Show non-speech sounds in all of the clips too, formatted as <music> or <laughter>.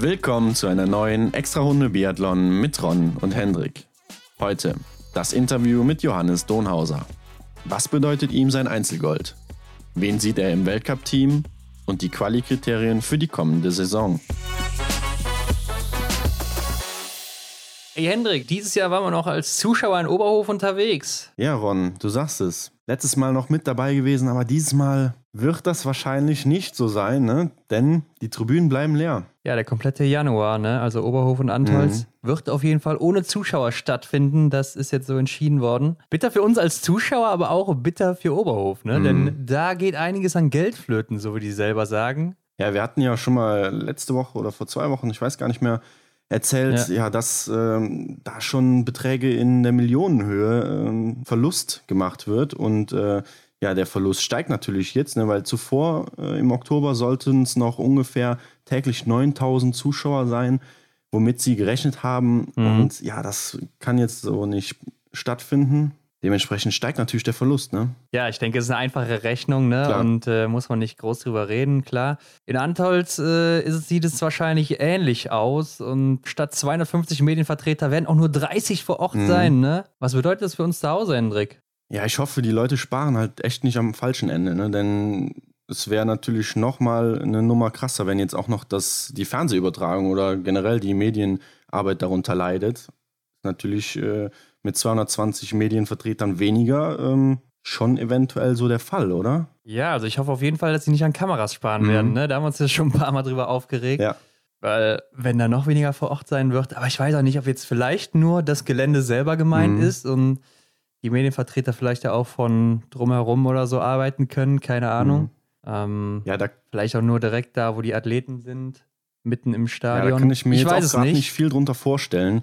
Willkommen zu einer neuen Extra-Runde Biathlon mit Ron und Hendrik. Heute das Interview mit Johannes Donhauser. Was bedeutet ihm sein Einzelgold? Wen sieht er im Weltcup-Team? Und die Quali-Kriterien für die kommende Saison. Hey Hendrik, dieses Jahr waren wir noch als Zuschauer in Oberhof unterwegs. Ja, Ron, du sagst es. Letztes Mal noch mit dabei gewesen, aber dieses Mal wird das wahrscheinlich nicht so sein, ne? denn die Tribünen bleiben leer. Ja, der komplette Januar, ne? also Oberhof und Antholz, mhm. wird auf jeden Fall ohne Zuschauer stattfinden. Das ist jetzt so entschieden worden. Bitter für uns als Zuschauer, aber auch bitter für Oberhof, ne? Mhm. denn da geht einiges an Geld flöten, so wie die selber sagen. Ja, wir hatten ja schon mal letzte Woche oder vor zwei Wochen, ich weiß gar nicht mehr, erzählt, ja, ja dass ähm, da schon Beträge in der Millionenhöhe ähm, Verlust gemacht wird und äh, ja, der Verlust steigt natürlich jetzt, ne, weil zuvor äh, im Oktober sollten es noch ungefähr täglich 9000 Zuschauer sein, womit sie gerechnet haben. Mhm. Und ja, das kann jetzt so nicht stattfinden. Dementsprechend steigt natürlich der Verlust, ne? Ja, ich denke, es ist eine einfache Rechnung, ne? Klar. Und äh, muss man nicht groß drüber reden, klar. In Antolz äh, ist, sieht es wahrscheinlich ähnlich aus. Und statt 250 Medienvertreter werden auch nur 30 vor Ort mhm. sein, ne? Was bedeutet das für uns zu Hause, Hendrik? Ja, ich hoffe, die Leute sparen halt echt nicht am falschen Ende, ne? Denn es wäre natürlich nochmal eine Nummer krasser, wenn jetzt auch noch das, die Fernsehübertragung oder generell die Medienarbeit darunter leidet. Natürlich äh, mit 220 Medienvertretern weniger ähm, schon eventuell so der Fall, oder? Ja, also ich hoffe auf jeden Fall, dass sie nicht an Kameras sparen mhm. werden. Ne? Da haben wir uns ja schon ein paar Mal drüber aufgeregt. Ja. Weil, wenn da noch weniger vor Ort sein wird, aber ich weiß auch nicht, ob jetzt vielleicht nur das Gelände selber gemeint mhm. ist und die Medienvertreter vielleicht ja auch von drumherum oder so arbeiten können, keine Ahnung. Mhm. Ähm, ja, da vielleicht auch nur direkt da, wo die Athleten sind, mitten im Stadion. Ja, da kann ich mir ich jetzt auch gerade nicht. nicht viel drunter vorstellen.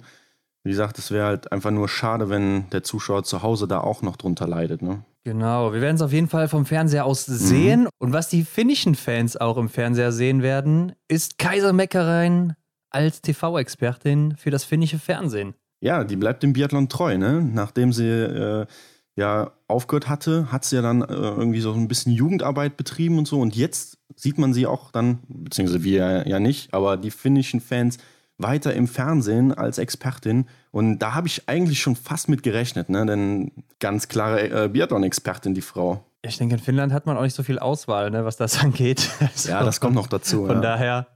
Wie gesagt, es wäre halt einfach nur schade, wenn der Zuschauer zu Hause da auch noch drunter leidet. Ne? Genau, wir werden es auf jeden Fall vom Fernseher aus sehen. Mhm. Und was die finnischen Fans auch im Fernseher sehen werden, ist Kaiser Meckerein als TV-Expertin für das finnische Fernsehen. Ja, die bleibt dem Biathlon treu, ne? Nachdem sie äh, ja aufgehört hatte, hat sie ja dann äh, irgendwie so ein bisschen Jugendarbeit betrieben und so. Und jetzt sieht man sie auch dann, beziehungsweise wir ja nicht, aber die finnischen Fans weiter im Fernsehen als Expertin. Und da habe ich eigentlich schon fast mit gerechnet, ne? denn ganz klare äh, Biathlon-Expertin, die Frau. Ich denke, in Finnland hat man auch nicht so viel Auswahl, ne, was das <laughs> angeht. Also ja, das kommt noch dazu. Von ja. daher,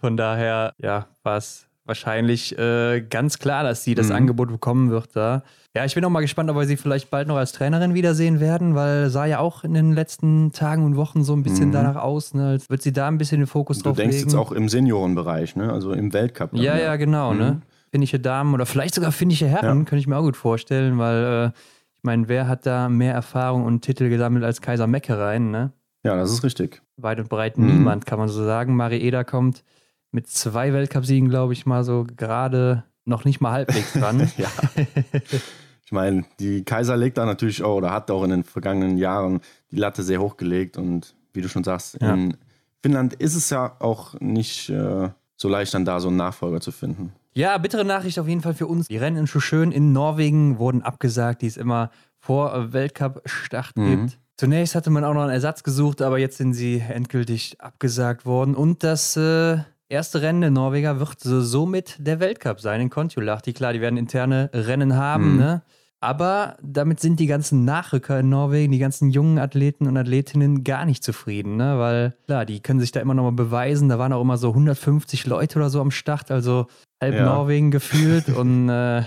von daher, ja, war es wahrscheinlich äh, ganz klar, dass sie das mhm. Angebot bekommen wird da. Ja, ich bin auch mal gespannt, ob wir sie vielleicht bald noch als Trainerin wiedersehen werden, weil sah ja auch in den letzten Tagen und Wochen so ein bisschen mhm. danach aus, ne, als wird sie da ein bisschen den Fokus du drauf legen. Du denkst jetzt auch im Seniorenbereich, ne? also im Weltcup. Dann, ja, ja, genau. Ne? Mhm. Ne? Finnische Damen oder vielleicht sogar finnische Herren, ja. könnte ich mir auch gut vorstellen, weil äh, ich meine, wer hat da mehr Erfahrung und Titel gesammelt als Kaiser Meckerein, ne? Ja, das ist richtig. Weit und breit mhm. niemand, kann man so sagen. Mari Eder kommt mit zwei Weltcupsiegen, glaube ich, mal so gerade noch nicht mal halbwegs dran. <laughs> ja. <laughs> Ich meine, die Kaiser legt da natürlich auch oder hat auch in den vergangenen Jahren die Latte sehr hoch gelegt und wie du schon sagst, ja. in Finnland ist es ja auch nicht äh, so leicht, dann da so einen Nachfolger zu finden. Ja, bittere Nachricht auf jeden Fall für uns. Die Rennen in Schuschön in Norwegen wurden abgesagt, die es immer vor Weltcup-Start mhm. gibt. Zunächst hatte man auch noch einen Ersatz gesucht, aber jetzt sind sie endgültig abgesagt worden. Und das äh, erste Rennen der Norweger wird somit der Weltcup sein in Kontiolahti. Klar, die werden interne Rennen haben, mhm. ne? Aber damit sind die ganzen Nachrücker in Norwegen, die ganzen jungen Athleten und Athletinnen gar nicht zufrieden, ne? weil klar, die können sich da immer noch mal beweisen. Da waren auch immer so 150 Leute oder so am Start, also halb ja. Norwegen gefühlt <laughs> und äh,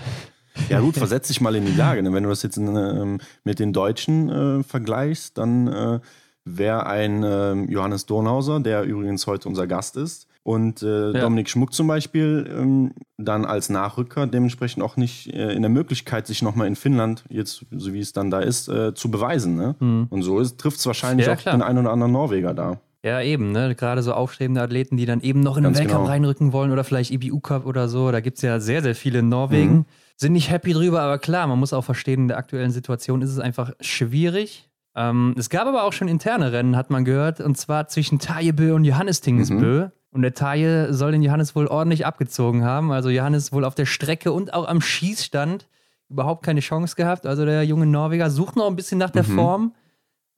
ja gut, versetz dich mal in die Lage. Ne? Wenn du das jetzt in, äh, mit den Deutschen äh, vergleichst, dann äh, wäre ein ähm, Johannes Dornhauser, der übrigens heute unser Gast ist, und äh, ja. Dominik Schmuck zum Beispiel ähm, dann als Nachrücker dementsprechend auch nicht äh, in der Möglichkeit, sich nochmal in Finnland, jetzt so wie es dann da ist, äh, zu beweisen. Ne? Mhm. Und so trifft es wahrscheinlich ja, auch klar. den einen oder anderen Norweger da. Ja, eben, ne? Gerade so aufstrebende Athleten, die dann eben noch in den Weltcup genau. reinrücken wollen oder vielleicht IBU Cup oder so. Da gibt es ja sehr, sehr viele in Norwegen. Mhm. Sind nicht happy drüber, aber klar, man muss auch verstehen, in der aktuellen Situation ist es einfach schwierig. Ähm, es gab aber auch schon interne Rennen, hat man gehört, und zwar zwischen Tajebö und Johannes Tingesbö. Mhm. Und der Taille soll den Johannes wohl ordentlich abgezogen haben. Also Johannes wohl auf der Strecke und auch am Schießstand überhaupt keine Chance gehabt. Also der junge Norweger sucht noch ein bisschen nach der mhm. Form,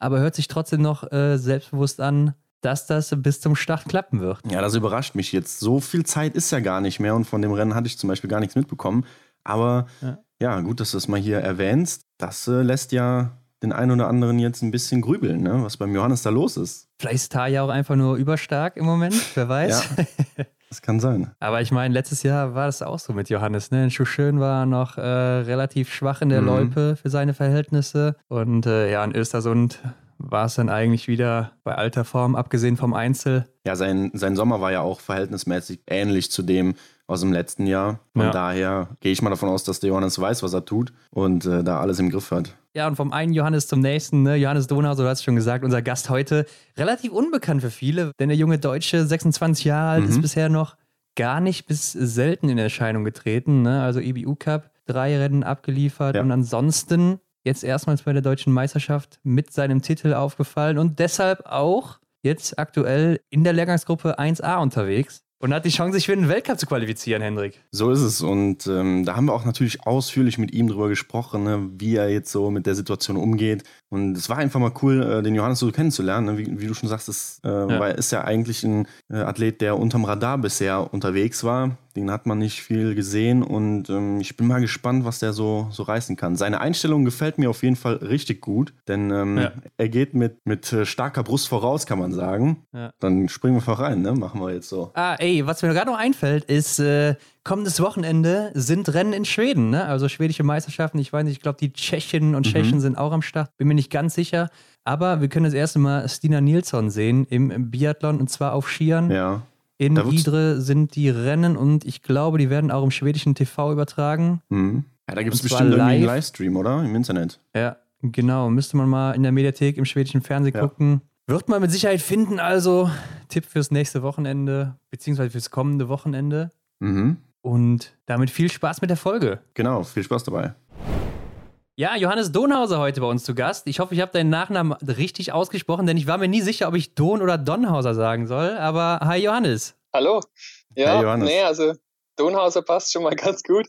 aber hört sich trotzdem noch äh, selbstbewusst an. dass das bis zum Start klappen wird. Ja, das überrascht mich jetzt. So viel Zeit ist ja gar nicht mehr und von dem Rennen hatte ich zum Beispiel gar nichts mitbekommen. Aber ja, ja gut, dass du das mal hier erwähnst. Das äh, lässt ja den einen oder anderen jetzt ein bisschen grübeln, ne? was beim Johannes da los ist. Vielleicht ist Taya auch einfach nur überstark im Moment, wer weiß. Ja, <laughs> das kann sein. Aber ich meine, letztes Jahr war das auch so mit Johannes. Ne? Schuschön war noch äh, relativ schwach in der mhm. Loipe für seine Verhältnisse. Und äh, ja, in Östersund war es dann eigentlich wieder bei alter Form, abgesehen vom Einzel. Ja, sein, sein Sommer war ja auch verhältnismäßig ähnlich zu dem aus dem letzten Jahr. Von ja. daher gehe ich mal davon aus, dass der Johannes weiß, was er tut und äh, da alles im Griff hat. Ja, und vom einen Johannes zum nächsten, ne? Johannes Donhauser, du hast es schon gesagt, unser Gast heute, relativ unbekannt für viele, denn der junge Deutsche, 26 Jahre alt, mhm. ist bisher noch gar nicht bis selten in Erscheinung getreten. Ne? Also EBU Cup, drei Rennen abgeliefert ja. und ansonsten jetzt erstmals bei der deutschen Meisterschaft mit seinem Titel aufgefallen und deshalb auch jetzt aktuell in der Lehrgangsgruppe 1A unterwegs. Und hat die Chance, sich für den Weltcup zu qualifizieren, Hendrik. So ist es. Und ähm, da haben wir auch natürlich ausführlich mit ihm drüber gesprochen, ne, wie er jetzt so mit der Situation umgeht. Und es war einfach mal cool, äh, den Johannes so kennenzulernen. Ne? Wie, wie, du schon sagst, das, äh, ja. weil er ist ja eigentlich ein äh, Athlet, der unterm Radar bisher unterwegs war. Den hat man nicht viel gesehen und ähm, ich bin mal gespannt, was der so, so reißen kann. Seine Einstellung gefällt mir auf jeden Fall richtig gut, denn ähm, ja. er geht mit, mit äh, starker Brust voraus, kann man sagen. Ja. Dann springen wir einfach rein, ne? Machen wir jetzt so. Ah, ey, was mir gerade noch einfällt, ist, äh, kommendes Wochenende sind Rennen in Schweden, ne? Also schwedische Meisterschaften. Ich weiß nicht, ich glaube, die Tschechinnen und mhm. Tschechen sind auch am Start. Bin mir nicht ganz sicher. Aber wir können das erste Mal Stina Nilsson sehen im Biathlon und zwar auf Skiern. Ja. In Idre sind die Rennen und ich glaube, die werden auch im schwedischen TV übertragen. Mhm. Ja, da gibt es bestimmt live. irgendwie einen Livestream, oder? Im Internet. Ja, genau. Müsste man mal in der Mediathek im schwedischen Fernsehen ja. gucken. Wird man mit Sicherheit finden, also Tipp fürs nächste Wochenende, beziehungsweise fürs kommende Wochenende. Mhm. Und damit viel Spaß mit der Folge. Genau, viel Spaß dabei. Ja, Johannes Donhauser heute bei uns zu Gast. Ich hoffe, ich habe deinen Nachnamen richtig ausgesprochen, denn ich war mir nie sicher, ob ich Don oder Donhauser sagen soll. Aber hi Johannes. Hallo. Ja, hi Johannes. nee, also Donhauser passt schon mal ganz gut.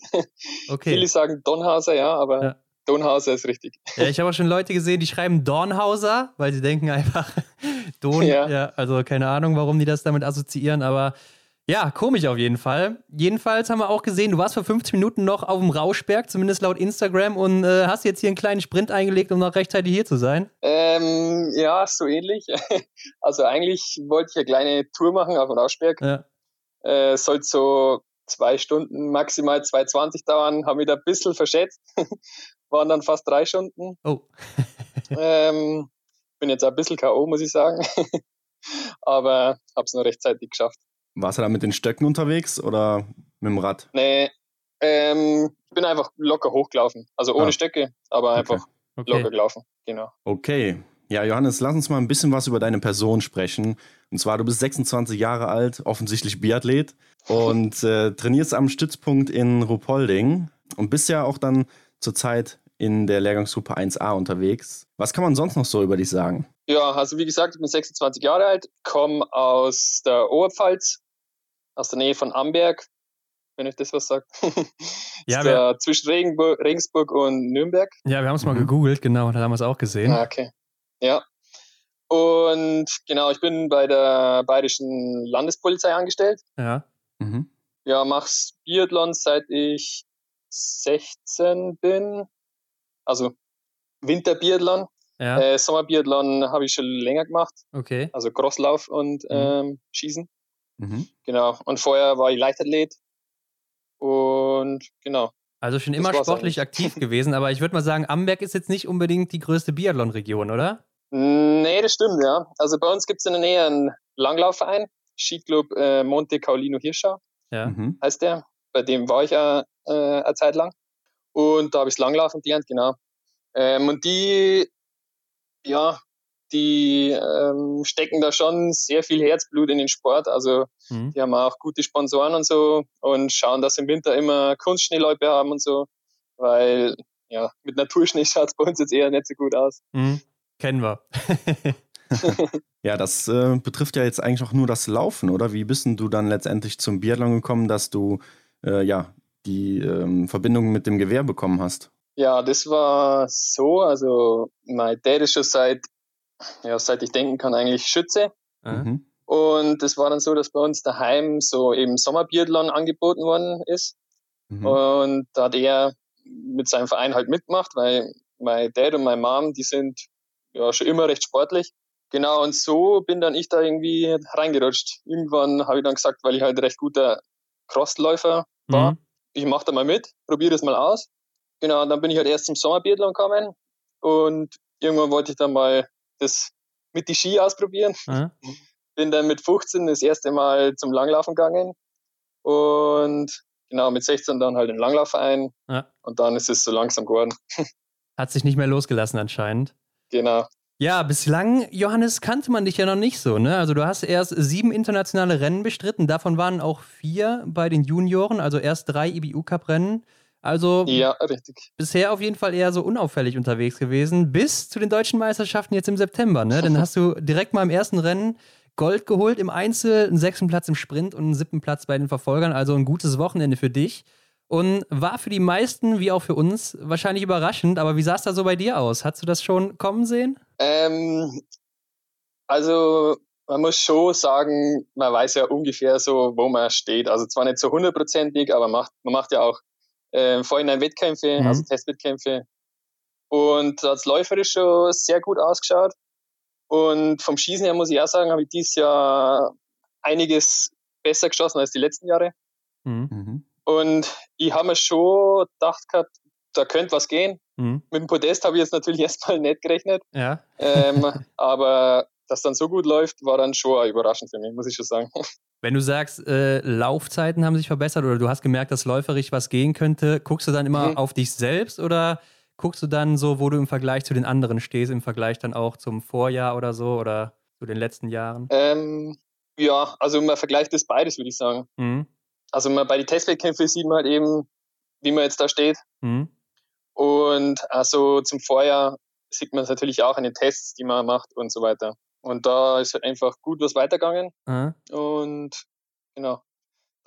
Okay. Viele sagen Donhauser, ja, aber ja. Donhauser ist richtig. Ja, ich habe auch schon Leute gesehen, die schreiben Dornhauser, weil sie denken einfach <laughs> Don. Ja. ja. Also keine Ahnung, warum die das damit assoziieren, aber ja, komisch auf jeden Fall. Jedenfalls haben wir auch gesehen, du warst vor 50 Minuten noch auf dem Rauschberg, zumindest laut Instagram, und äh, hast jetzt hier einen kleinen Sprint eingelegt, um noch rechtzeitig hier zu sein. Ähm, ja, so ähnlich. <laughs> Also eigentlich wollte ich eine kleine Tour machen auf dem Rauschberg. Ja. Äh, sollte so zwei Stunden, maximal 2,20 dauern, haben da ein bisschen verschätzt. <laughs> Waren dann fast drei Stunden. Oh. <laughs> ähm, bin jetzt ein bisschen K.O., muss ich sagen. Aber habe es noch rechtzeitig geschafft. Warst du da mit den Stöcken unterwegs oder mit dem Rad? Nee, ähm, ich bin einfach locker hochgelaufen. Also ohne ah. Stöcke, aber einfach okay. locker gelaufen. Genau. Okay. Ja, Johannes, lass uns mal ein bisschen was über deine Person sprechen. Und zwar, du bist 26 Jahre alt, offensichtlich Biathlet und äh, trainierst am Stützpunkt in Ruhpolding und bist ja auch dann zurzeit in der Lehrgangsgruppe 1a unterwegs. Was kann man sonst noch so über dich sagen? Ja, also wie gesagt, ich bin 26 Jahre alt, komme aus der Oberpfalz, aus der Nähe von Amberg, wenn ich das was sagt. <laughs> ja, wir, zwischen Regenburg, Regensburg und Nürnberg. Ja, wir haben es mal mhm. gegoogelt, genau, da haben wir es auch gesehen. Ah, okay. Ja. Und genau, ich bin bei der Bayerischen Landespolizei angestellt. Ja. Mhm. Ja, mach's Biathlon seit ich 16 bin. Also Winterbiathlon. Ja. Äh, Sommerbiathlon habe ich schon länger gemacht. Okay. Also Crosslauf und mhm. ähm, Schießen. Mhm. Genau. Und vorher war ich Leichtathlet. Und genau. Also schon immer sportlich aktiv <laughs> gewesen, aber ich würde mal sagen, Amberg ist jetzt nicht unbedingt die größte Biathlon-Region, oder? Nee, das stimmt, ja. Also bei uns gibt es in der Nähe einen Langlaufverein, Skiclub äh, Monte Caolino Hirschau, ja. Mhm. heißt der. Bei dem war ich ja äh, eine Zeit lang. Und da habe ich Langlaufen gelernt, genau. Ähm, und die, ja, die ähm, stecken da schon sehr viel Herzblut in den Sport. Also mhm. die haben auch gute Sponsoren und so und schauen, dass im Winter immer Kunstschneeläufe haben und so, weil ja, mit Naturschnee <laughs> schaut es bei uns jetzt eher nicht so gut aus. Mhm. Kennen wir. <laughs> ja, das äh, betrifft ja jetzt eigentlich auch nur das Laufen, oder? Wie bist denn du dann letztendlich zum Biathlon gekommen, dass du äh, ja die ähm, Verbindung mit dem Gewehr bekommen hast? Ja, das war so. Also, mein Dad ist schon seit ja, seit ich denken kann, eigentlich Schütze. Mhm. Und es war dann so, dass bei uns daheim so eben Sommerbiathlon angeboten worden ist. Mhm. Und da hat er mit seinem Verein halt mitgemacht, weil mein Dad und meine Mom, die sind ja schon immer recht sportlich. Genau, und so bin dann ich da irgendwie reingerutscht. Irgendwann habe ich dann gesagt, weil ich halt recht guter Crossläufer war, mhm. ich mache da mal mit, probiere das mal aus. Genau, und dann bin ich halt erst zum Sommerbiathlon gekommen und irgendwann wollte ich dann mal das mit die Ski ausprobieren. Mhm. <laughs> Bin dann mit 15 das erste Mal zum Langlaufen gegangen und genau mit 16 dann halt in den Langlaufverein ja. und dann ist es so langsam geworden. <laughs> Hat sich nicht mehr losgelassen anscheinend. Genau. Ja, bislang, Johannes, kannte man dich ja noch nicht so, ne? Also du hast erst sieben internationale Rennen bestritten, davon waren auch vier bei den Junioren, also erst drei IBU-Cup-Rennen. Also ja, richtig. bisher auf jeden Fall eher so unauffällig unterwegs gewesen, bis zu den deutschen Meisterschaften jetzt im September, ne? Dann <laughs> hast du direkt mal im ersten Rennen Gold geholt im Einzel, einen sechsten Platz im Sprint und einen siebten Platz bei den Verfolgern, also ein gutes Wochenende für dich. Und war für die meisten, wie auch für uns, wahrscheinlich überraschend. Aber wie sah es da so bei dir aus? Hast du das schon kommen sehen? Ähm, also man muss schon sagen, man weiß ja ungefähr so, wo man steht. Also zwar nicht so hundertprozentig, aber macht, man macht ja auch äh, vorhin Wettkämpfe, mhm. also Testwettkämpfe. Und da hat es läuferisch schon sehr gut ausgeschaut. Und vom Schießen her muss ich auch sagen, habe ich dieses Jahr einiges besser geschossen als die letzten Jahre. Mhm. mhm. Und ich habe mir schon gedacht gehabt, da könnte was gehen. Mhm. Mit dem Podest habe ich jetzt natürlich <laughs> erstmal nicht gerechnet. Ja. Ähm, <laughs> aber dass dann so gut läuft, war dann schon überraschend für mich, muss ich schon sagen. Wenn du sagst, äh, Laufzeiten haben sich verbessert oder du hast gemerkt, dass läuferisch was gehen könnte, guckst du dann immer mhm. auf dich selbst oder guckst du dann so, wo du im Vergleich zu den anderen stehst, im Vergleich dann auch zum Vorjahr oder so oder zu den letzten Jahren? Ähm, ja, also man vergleicht das beides, würde ich sagen. Mhm also man, bei den Testwettkämpfen sieht man halt eben, wie man jetzt da steht. Mhm. Und also zum Vorjahr sieht man es natürlich auch in den Tests, die man macht und so weiter. Und da ist halt einfach gut was weitergegangen. Mhm. Und genau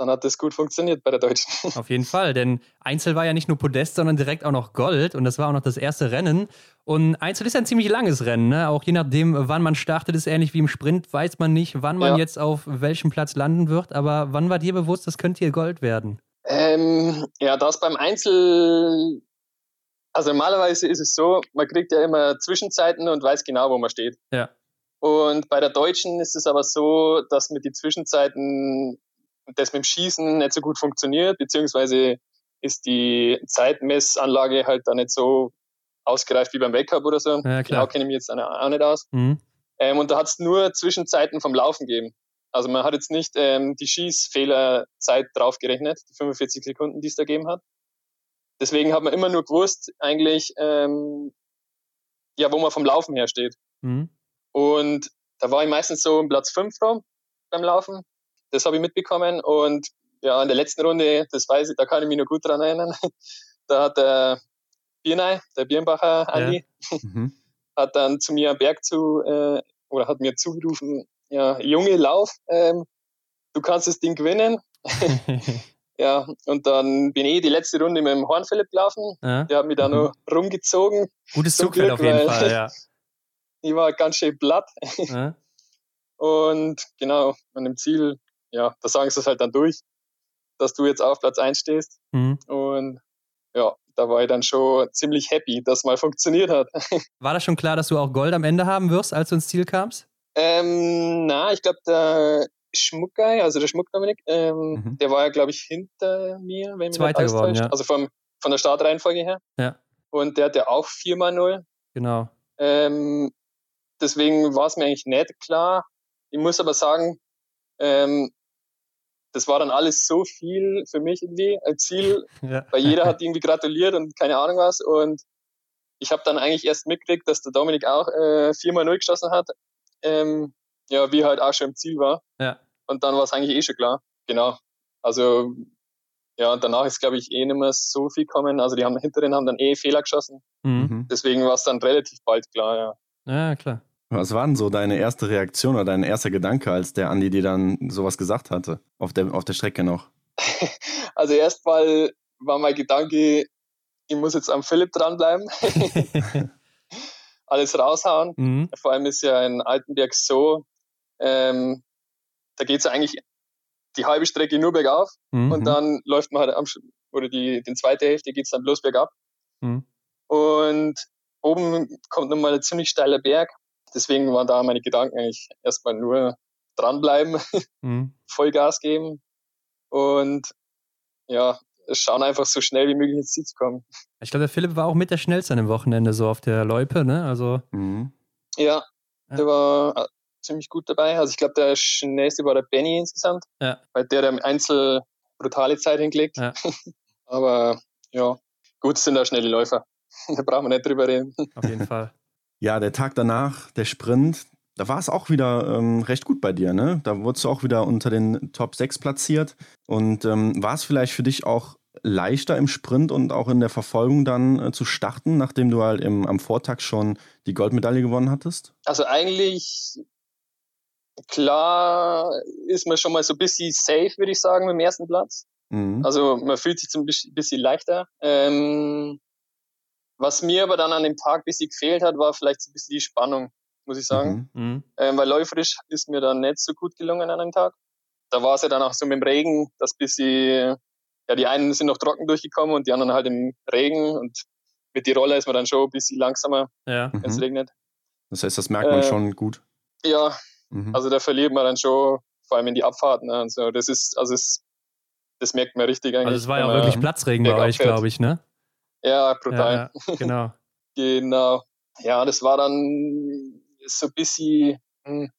dann hat das gut funktioniert bei der Deutschen. <laughs> Auf jeden Fall, denn Einzel war ja nicht nur Podest, sondern direkt auch noch Gold und das war auch noch das erste Rennen. Und Einzel ist ja ein ziemlich langes Rennen, ne? auch je nachdem, wann man startet, ist ähnlich wie im Sprint, weiß man nicht, wann man ja. jetzt auf welchem Platz landen wird. Aber wann war dir bewusst, das könnte hier Gold werden? Ähm, ja, das beim Einzel also normalerweise ist es so, man kriegt ja immer Zwischenzeiten und weiß genau, wo man steht. Ja. Und bei der Deutschen ist es aber so, dass mit den Zwischenzeiten das mit dem Schießen nicht so gut funktioniert, beziehungsweise ist die Zeitmessanlage halt da nicht so ausgereift wie beim Weltcup oder so. Ja, genau kenne ich mich jetzt auch nicht aus. Mhm. Ähm, und da hat es nur Zwischenzeiten vom Laufen gegeben. Also man hat jetzt nicht ähm, die Schießfehlerzeit draufgerechnet, die 45 Sekunden, die es da gegeben hat. Deswegen hat man immer nur gewusst, eigentlich, ähm, ja, wo man vom Laufen her steht. Mhm. Und da war ich meistens so im Platz 5 rum beim Laufen. Das habe ich mitbekommen und ja, in der letzten Runde, das weiß ich, da kann ich mich noch gut dran erinnern, <laughs> da hat der Birnei, der Birnbacher Andi, ja. mhm. <laughs> hat dann zu mir am Berg zu, äh, oder hat mir zugerufen, ja, Junge, lauf, ähm, du kannst das Ding gewinnen. <laughs> ja, und dann bin ich die letzte Runde mit dem Horn Philipp gelaufen. Ja. Der hat mich da mhm. noch rumgezogen. Gutes Zugfeld auf jeden Fall, ja. Ich war ganz schön platt. Ja. Und genau, an dem Ziel ja, da sagen sie es halt dann durch, dass du jetzt auf Platz 1 stehst. Mhm. Und ja, da war ich dann schon ziemlich happy, dass es mal funktioniert hat. <laughs> War das schon klar, dass du auch Gold am Ende haben wirst, als du ins Ziel kamst? Ähm, na, ich glaube, der Schmuckguy, also der Schmuck-Dominik, ähm, mhm. der war ja, glaube ich, hinter mir, wenn mich Zweiter geworden, ja. Also vom, von der Startreihenfolge her. Ja. Und der hat ja auch 4x0. Genau. Ähm, deswegen war es mir eigentlich nicht klar. Ich muss aber sagen, ähm, das war dann alles so viel für mich irgendwie ein Ziel, <laughs> ja. weil jeder hat irgendwie gratuliert und keine Ahnung was. Und ich habe dann eigentlich erst mitgekriegt, dass der Dominik auch äh, 4x0 geschossen hat. Ähm, ja, wie halt auch schon im Ziel war. Ja. Und dann war es eigentlich eh schon klar. Genau. Also, ja, und danach ist, glaube ich, eh nicht mehr so viel gekommen. Also, die haben hinteren haben dann eh Fehler geschossen. Mhm. Deswegen war es dann relativ bald klar, ja. Ja, klar. Was war denn so deine erste Reaktion oder dein erster Gedanke, als der Andi dir dann sowas gesagt hatte, auf der, auf der Strecke noch? <laughs> Also erstmal war mein Gedanke, ich muss jetzt am Philipp dranbleiben. <laughs> Alles raushauen. Mhm. Vor allem ist ja in Altenberg so, Ähm, da geht es eigentlich die halbe Strecke nur bergauf mhm. und dann läuft man halt am, oder die, die zweite Hälfte geht es dann bloß bergab. Mhm. Und oben kommt nochmal ein ziemlich steiler Berg. Deswegen waren da meine Gedanken eigentlich erstmal nur dranbleiben, <laughs> mhm. Vollgas geben und ja, schauen einfach so schnell wie möglich ins Ziel zu kommen. Ich glaube, der Philipp war auch mit der schnellste an dem Wochenende so auf der Loipe, ne? Also. Mhm. Ja, der war äh, ziemlich gut dabei. Also ich glaube, der schnellste war der Benny insgesamt, ja. weil der im Einzel brutale Zeit hingelegt. Ja. <laughs> Aber ja, gut sind da schnelle Läufer. <laughs> da brauchen wir nicht drüber reden. Auf jeden Fall. Ja, der Tag danach, der Sprint, da war es auch wieder ähm, recht gut bei dir, ne? Da wurdest du auch wieder unter den Top 6 platziert. Und ähm, war es vielleicht für dich auch leichter im Sprint und auch in der Verfolgung dann äh, zu starten, nachdem du halt im, am Vortag schon die Goldmedaille gewonnen hattest? Also eigentlich klar ist man schon mal so ein bisschen safe, würde ich sagen, mit dem ersten Platz. Mhm. Also man fühlt sich so ein bisschen leichter. Ähm, was mir aber dann an dem Tag ein bisschen gefehlt hat, war vielleicht so ein bisschen die Spannung muss ich sagen. Mhm. mhm. Ähm, weil läuferisch ist mir dann nicht so gut gelungen an einem Tag. Da war es ja dann auch so mit dem Regen, dass bis sie, ja, die einen sind noch trocken durchgekommen und die anderen halt im Regen und mit die Rolle ist man dann schon ein bisschen langsamer, ja. wenn es mhm. regnet. Das heißt, das merkt man äh, schon gut. Ja, mhm. also da verliert man dann schon, vor allem in die Abfahrten ne, und so. Das ist, also es, das merkt man richtig eigentlich. Also es war ja auch wirklich Platzregen bei euch, glaube ich, ne? Ja, brutal. Ja, genau. <laughs> genau. Ja, das war dann so ein bisschen, hm,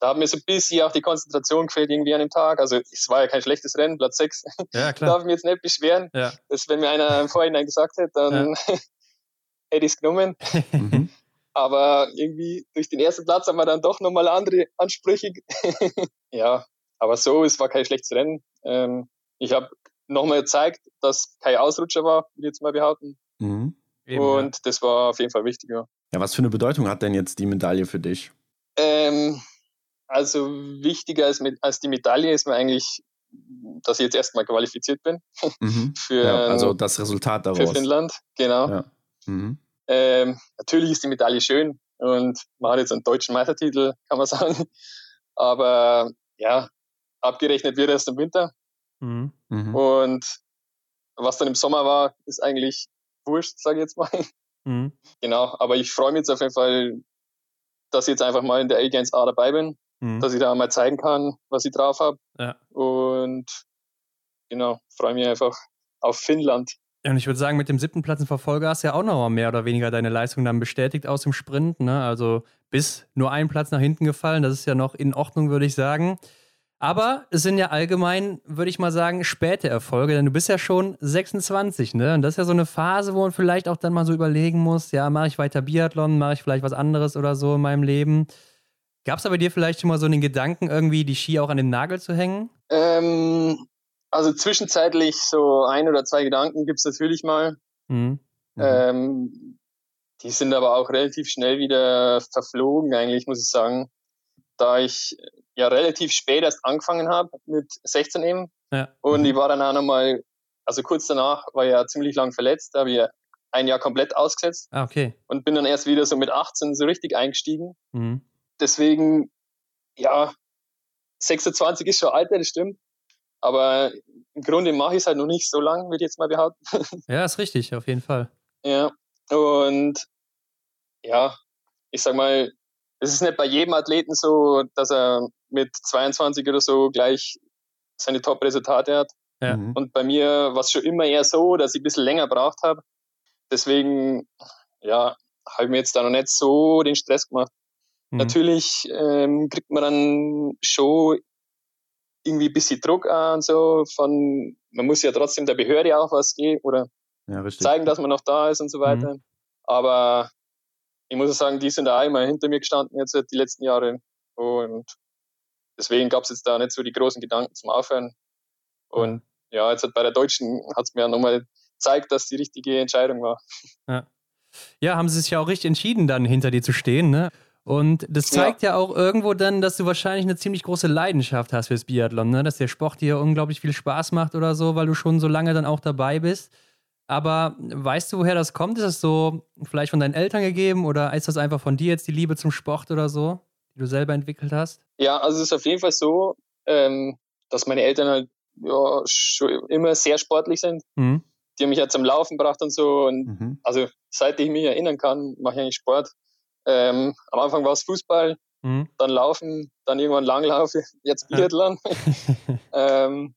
da hat mir so ein bisschen auch die Konzentration gefehlt irgendwie an dem Tag. Also es war ja kein schlechtes Rennen, Platz 6. Ja, <laughs> klar. Darf ich mich jetzt nicht beschweren. Ja. Das, wenn mir einer im Vorhinein gesagt hätte, dann ja. <laughs> hätte ich es genommen. Mhm. Aber irgendwie durch den ersten Platz haben wir dann doch nochmal andere Ansprüche. ja, aber so, es war kein schlechtes Rennen. Ähm, ich habe nochmal gezeigt, dass kein Ausrutscher war, würde ich jetzt mal behaupten. Mhm. Eben, und ja. das war auf jeden Fall wichtig. Ja. ja, was für eine Bedeutung hat denn jetzt die Medaille für dich? Ähm, also wichtiger als, mit, als die Medaille ist mir eigentlich, dass ich jetzt erstmal qualifiziert bin. Mhm. <laughs> für, ja, also das Resultat daraus. Für Finnland, genau. Ja. Mhm. Ähm, natürlich ist die Medaille schön und man hat jetzt einen deutschen Meistertitel, kann man <laughs> sagen. Aber ja, abgerechnet wird erst im Winter. Mhm. mhm. Und was dann im Sommer war, ist eigentlich wurscht, sage ich jetzt mal. <laughs> Mhm. Genau, aber ich freue mich jetzt auf jeden Fall, dass ich jetzt einfach mal in der A1A dabei bin, mhm. dass ich da mal zeigen kann, was ich drauf habe. Ja. Und genau, freue mich einfach auf Finnland. Ja, und ich würde sagen, mit dem siebten Platz im Verfolger hast du ja auch noch mal mehr oder weniger deine Leistung dann bestätigt aus dem Sprint. Ne? Also bis nur ein Platz nach hinten gefallen, das ist ja noch in Ordnung, würde ich sagen. Aber es sind ja allgemein, würde ich mal sagen, späte Erfolge, denn du bist ja schon 26, ne? Und das ist ja so eine Phase, wo man vielleicht auch dann mal so überlegen muss, ja, mache ich weiter Biathlon, mache ich vielleicht was anderes oder so in meinem Leben. Gab es aber dir vielleicht schon mal so den Gedanken, irgendwie die Ski auch an den Nagel zu hängen? Ähm, also zwischenzeitlich so ein oder zwei Gedanken gibt es natürlich mal. Mhm. Mhm. Ähm, die sind aber auch relativ schnell wieder verflogen, eigentlich, muss ich sagen. Da ich ja relativ spät erst angefangen habe, mit 16 eben. Ja. Und mhm. ich war dann auch nochmal, also kurz danach war ich ja ziemlich lang verletzt, da habe ich ein Jahr komplett ausgesetzt. Ah, okay. Und bin dann erst wieder so mit 18 so richtig eingestiegen. Mhm. Deswegen, ja, 26 ist schon Alter, das stimmt. Aber im Grunde mache ich es halt noch nicht so lang, würde ich jetzt mal behaupten. <laughs> Ja, ist richtig, auf jeden Fall. Ja, und ja, ich sag mal, es ist nicht bei jedem Athleten so, dass er mit 22 oder so gleich seine Top-Resultate hat. Ja. Mhm. Und bei mir war es schon immer eher so, dass ich ein bisschen länger braucht habe. Deswegen, ja, habe ich mir jetzt da noch nicht so den Stress gemacht. Mhm. Natürlich ähm, kriegt man dann schon irgendwie ein bisschen Druck an, so von, man muss ja trotzdem der Behörde auch was geben oder ja, zeigen, dass man noch da ist und so weiter. Mhm. Aber ich muss sagen, die sind da immer hinter mir gestanden jetzt die letzten Jahre. Und deswegen gab es jetzt da nicht so die großen Gedanken zum Aufhören. Und ja, jetzt hat bei der Deutschen hat es mir nochmal gezeigt, dass die richtige Entscheidung war. Ja. ja, haben sie sich ja auch richtig entschieden, dann hinter dir zu stehen, ne? Und das zeigt ja. ja. auch irgendwo dann, dass du wahrscheinlich eine ziemlich große Leidenschaft hast fürs Biathlon, ne? Dass der Sport dir unglaublich viel Spaß macht oder so, weil du schon so lange dann auch dabei bist. Aber weißt du, woher das kommt? Ist das so vielleicht von deinen Eltern gegeben oder ist das einfach von dir jetzt die Liebe zum Sport oder so? die du selber entwickelt hast? Ja, also es ist auf jeden Fall so, ähm, dass meine Eltern halt ja, schon immer sehr sportlich sind. Mhm. Die haben mich ja zum Laufen gebracht und so. Und mhm. also seit ich mich erinnern kann, mache ich eigentlich Sport. Ähm, am Anfang war es Fußball, mhm. dann Laufen, dann irgendwann Langlauf, <laughs> jetzt Biathlon. <laughs> <laughs> ähm,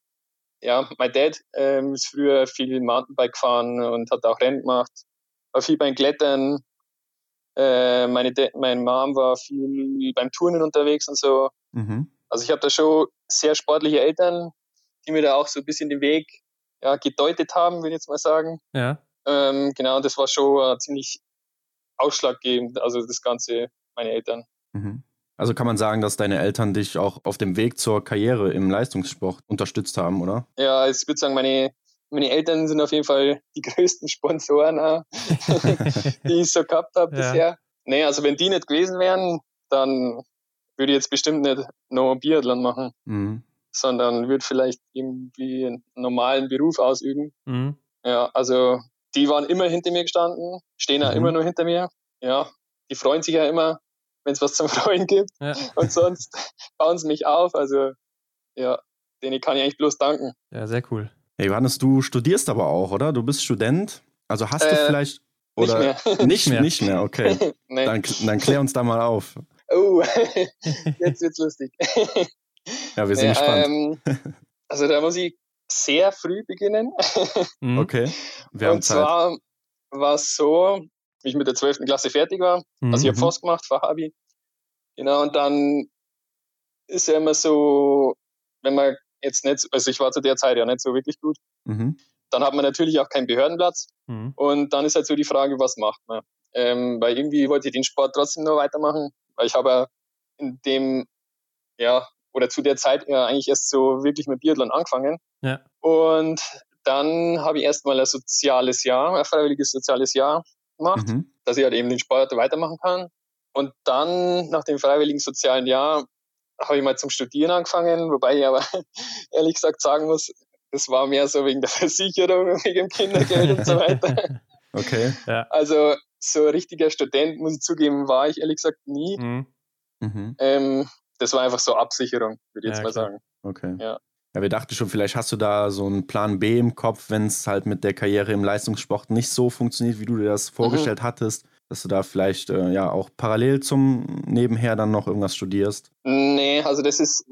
ja, mein Dad ähm, ist früher viel Mountainbike gefahren und hat auch Rennen gemacht, war viel beim Klettern. Äh, meine, meine Mom war viel beim Turnen unterwegs und so. Mhm. Also ich habe da schon sehr sportliche Eltern, die mir da auch so ein bisschen den Weg ja, gedeutet haben, würde ich jetzt mal sagen. Ja. Ähm, genau, das war schon äh, ziemlich ausschlaggebend, also das Ganze, meine Eltern. Mhm. Also kann man sagen, dass deine Eltern dich auch auf dem Weg zur Karriere im Leistungssport unterstützt haben, oder? Ja, ich würde sagen, meine, meine Eltern sind auf jeden Fall die <laughs> größten Sponsoren, <laughs> die ich so gehabt habe ja. bisher. Nee, also wenn die nicht gewesen wären, dann würde ich jetzt bestimmt nicht noch Biathlon machen, mhm. sondern würde vielleicht irgendwie einen normalen Beruf ausüben. Mhm. Ja, also die waren immer hinter mir gestanden, stehen ja mhm. immer nur hinter mir. Ja, die freuen sich ja immer, wenn es was zum <laughs> Freuen gibt. Ja. Und sonst bauen sie mich auf. Also ja, denen kann ich eigentlich bloß danken. Ja, sehr cool. Hey Johannes, du studierst aber auch, oder? Du bist Student. Also hast du äh, vielleicht. Oder nicht mehr. Nicht mehr, nicht mehr okay. <laughs> nee. dann, dann klär uns da mal auf. Oh, <laughs> jetzt wird's lustig. ja, wir sind ja, gespannt. Ähm, also da muss ich sehr früh beginnen. Mhm. okay. Wir haben Und Zeit. zwar war es so, wie ich mit der 12. Klasse fertig war. Mhm. Also ich habe mhm. FOS gemacht, Fachabi. Genau, und dann ist ja immer so, wenn man jetzt nicht, also ich war zu der Zeit ja nicht so wirklich gut, mhm. dann hat man natürlich auch keinen Behördenplatz. Mhm. Und dann ist halt so die Frage, was macht man? Ähm, weil irgendwie wollte ich den Sport trotzdem nur weitermachen, weil ich habe ja in dem, ja, oder zu der Zeit ja eigentlich erst so wirklich mit Biathlon angefangen. Ja. Und dann habe ich erstmal ein soziales Jahr, ein freiwilliges soziales Jahr gemacht, mhm. dass ich halt eben den Sport weitermachen kann. Und dann, nach dem freiwilligen sozialen Jahr, habe ich mal zum Studieren angefangen, wobei ich aber <laughs> ehrlich gesagt sagen muss, das war mehr so wegen der <laughs> Versicherung, wegen dem Kindergeld und so weiter. <laughs> Okay. Ja. Also so ein richtiger Student, muss ich zugeben, war ich ehrlich gesagt nie. Mhm. Mhm. Ähm, das war einfach so Absicherung, würde ich ja, jetzt mal klar. sagen. Okay. Ja. Ja, wir dachten schon, vielleicht hast du da so einen Plan B im Kopf, wenn es halt mit der Karriere im Leistungssport nicht so funktioniert, wie du dir das vorgestellt mhm. hattest, dass du da vielleicht äh, ja auch parallel zum Nebenher dann noch irgendwas studierst. Nee, also das ist,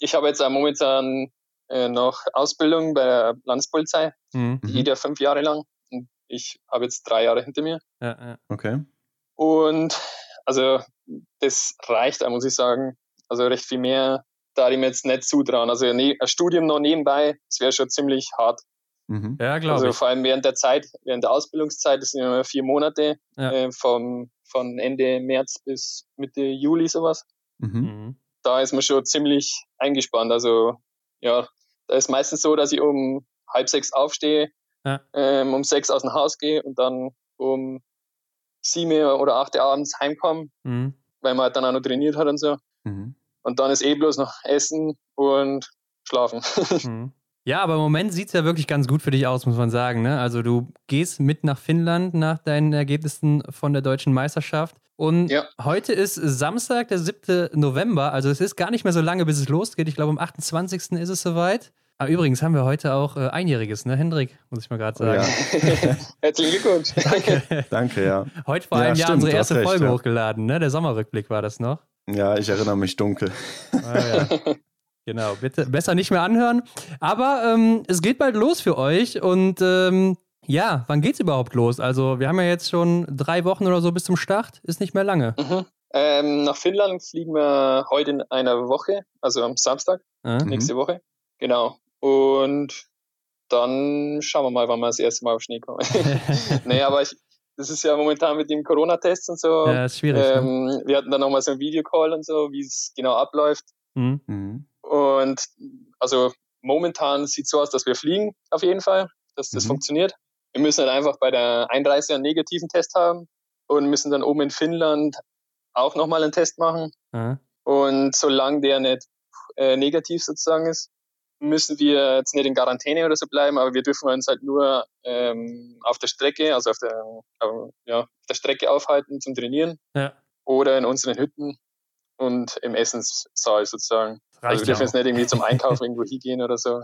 ich habe jetzt momentan äh, noch Ausbildung bei der Landespolizei, mhm. die geht ja fünf Jahre lang. Und ich habe jetzt drei Jahre hinter mir. Ja, ja. Okay. Und also das reicht, muss ich sagen. Also recht viel mehr da ich mir jetzt nicht zutrauen. Also ein Studium noch nebenbei, das wäre schon ziemlich hart. Mhm. Ja, glaube also ich. vor allem während der Zeit, während der Ausbildungszeit, das sind immer vier Monate, ja. äh, vom, von Ende März bis Mitte Juli sowas. Mhm. mhm. Da ist man schon ziemlich eingespannt. Also ja, da ist meistens so, dass ich um halb sechs aufstehe, ja. ähm, um sechs aus dem Haus gehe und dann um sieben oder acht Uhr abends heimkomme, mhm. weil man halt dann auch noch trainiert hat und so. Mhm. Und dann ist eh bloß noch Essen und Schlafen. <laughs> Mhm. Ja, aber im Moment sieht es ja wirklich ganz gut für dich aus, muss man sagen. Ne? Also du gehst mit nach Finnland nach deinen Ergebnissen von der deutschen Meisterschaft. Und ja. heute ist Samstag, der 7. November. Also es ist gar nicht mehr so lange, bis es losgeht. Ich glaube, am 28. ist es soweit. Ah, übrigens haben wir heute auch äh, Einjähriges, ne, Hendrik? Muss ich mal gerade sagen. Oh, ja. <laughs> Herzlichen Glückwunsch. Danke. Danke, ja. Heute vor einem ja, Jahr unsere erste recht, Folge ja. hochgeladen, ne? Der Sommerrückblick war das noch. Ja, ich erinnere mich dunkel. Ah, ja. Genau, bitte besser nicht mehr anhören. Aber ähm, es geht bald los für euch und ähm, ja, wann geht's überhaupt los? Also, wir haben ja jetzt schon drei Wochen oder so bis zum Start, ist nicht mehr lange. Mhm. Ähm, nach Finnland fliegen wir heute in einer Woche, also am Samstag, mhm. nächste Woche. Genau. Und dann schauen wir mal, wann wir das erste Mal auf Schnee kommen. <laughs> nee, aber ich, das ist ja momentan mit dem Corona-Test und so. Ja, ist schwierig. Ähm, ne? Wir hatten dann nochmal so ein Videocall und so, wie es genau abläuft. Mhm. mhm. Und also momentan sieht es so aus, dass wir fliegen, auf jeden Fall, dass das mhm. funktioniert. Wir müssen halt einfach bei der Einreise einen negativen Test haben und müssen dann oben in Finnland auch nochmal einen Test machen. Mhm. Und solange der nicht äh, negativ sozusagen ist, müssen wir jetzt nicht in Quarantäne oder so bleiben, aber wir dürfen uns halt nur ähm, auf der Strecke, also auf der, äh, ja, auf der Strecke aufhalten zum Trainieren ja. oder in unseren Hütten. und im Essenssaal sozusagen. Also wir dürfen jetzt nicht irgendwie zum Einkaufen <laughs> irgendwo hingehen oder so.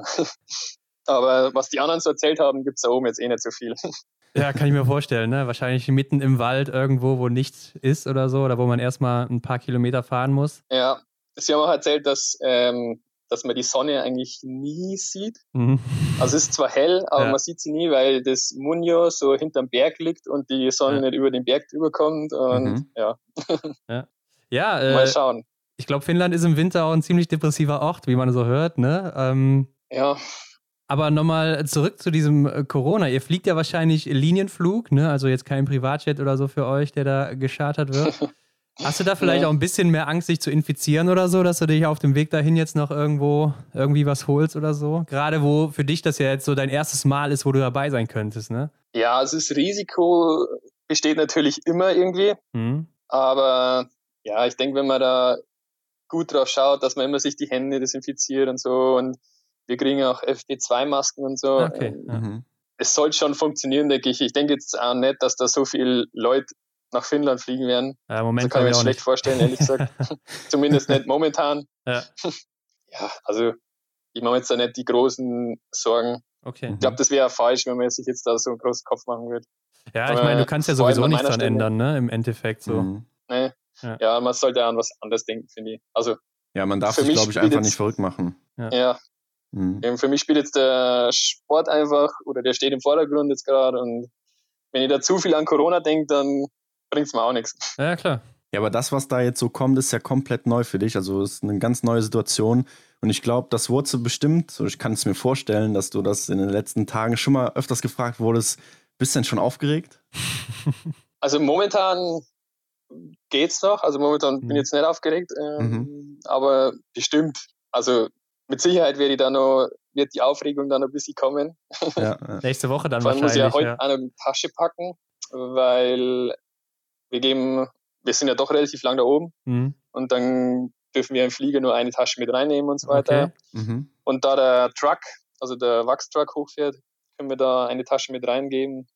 Aber was die anderen so erzählt haben, gibt es da oben jetzt eh nicht so viel. <laughs> Ja, kann ich mir vorstellen, ne? Wahrscheinlich mitten im Wald irgendwo, wo nichts ist oder so, oder wo man erstmal ein paar Kilometer fahren muss. Ja, sie haben auch erzählt, dass, ähm, dass man die Sonne eigentlich nie sieht. Mhm. Also es ist zwar hell, aber ja. man sieht sie nie, weil das Munio so hinterm Berg liegt und die Sonne ja. nicht über den Berg drüber kommt. Und mhm. ja. Ja, ja äh, mal schauen. Ich glaube, Finnland ist im Winter auch ein ziemlich depressiver Ort, wie man so hört, ne? Ähm, ja. Aber nochmal zurück zu diesem äh, Corona. Ihr fliegt ja wahrscheinlich Linienflug, ne? Also jetzt kein Privatjet oder so für euch, der da geschartert wird. <laughs> Hast du da vielleicht ja. auch ein bisschen mehr Angst, dich zu infizieren oder so, dass du dich auf dem Weg dahin jetzt noch irgendwo irgendwie was holst oder so? Gerade wo für dich das ja jetzt so dein erstes Mal ist, wo du dabei sein könntest, ne? Ja, also das Risiko besteht natürlich immer irgendwie. Mhm. Aber ja, ich denke, wenn man da gut drauf schaut, dass man immer sich die Hände desinfiziert und so und wir kriegen auch FP2-Masken und so. Okay. Ähm, mhm. Es soll schon funktionieren, denke ich. Ich denke jetzt auch nicht, dass da so viele Leute nach Finnland fliegen werden. Ja, Moment also kann ich mir schlecht nicht. vorstellen, ehrlich gesagt. <laughs> <laughs> Zumindest nicht momentan. Ja. <laughs> ja, also ich mache jetzt da nicht die großen Sorgen. Okay. Ich glaube, das wäre falsch, wenn man sich jetzt da so einen großen Kopf machen würde. Ja, ich meine, du kannst ja sowieso nichts dran ändern, ne? Im Endeffekt so. Mhm. Nee. Ja. ja. man sollte an was anderes denken, finde ich. Also ja, man darf sich, glaube ich, einfach nicht verrückt machen. Ja. ja. Mhm. Für mich spielt jetzt der Sport einfach oder der steht im Vordergrund jetzt gerade und wenn ich da zu viel an Corona denke, dann bringt es mir auch nichts. Ja, klar. Ja, aber das, was da jetzt so kommt, ist ja komplett neu für dich. Also es ist eine ganz neue Situation. Und ich glaube, das wurde so bestimmt, ich kann es mir vorstellen, dass du das in den letzten Tagen schon mal öfters gefragt wurdest. Bist du denn schon aufgeregt? <laughs> Also momentan geht's noch. Also momentan mhm. bin ich jetzt nicht aufgeregt, ähm, mhm. aber bestimmt. Also mit Sicherheit werde ich da noch, wird die Aufregung dann ein bisschen kommen. Ja, ja. Nächste Woche dann Vor allem wahrscheinlich. muss ich ja heute ja. eine Tasche packen, weil wir geben, wir sind ja doch relativ lang da oben mhm. und dann dürfen wir im Flieger nur eine Tasche mit reinnehmen und so weiter. Okay. Mhm. Und da der Truck, also der Wachstruck hochfährt, können wir da eine Tasche mit reingeben.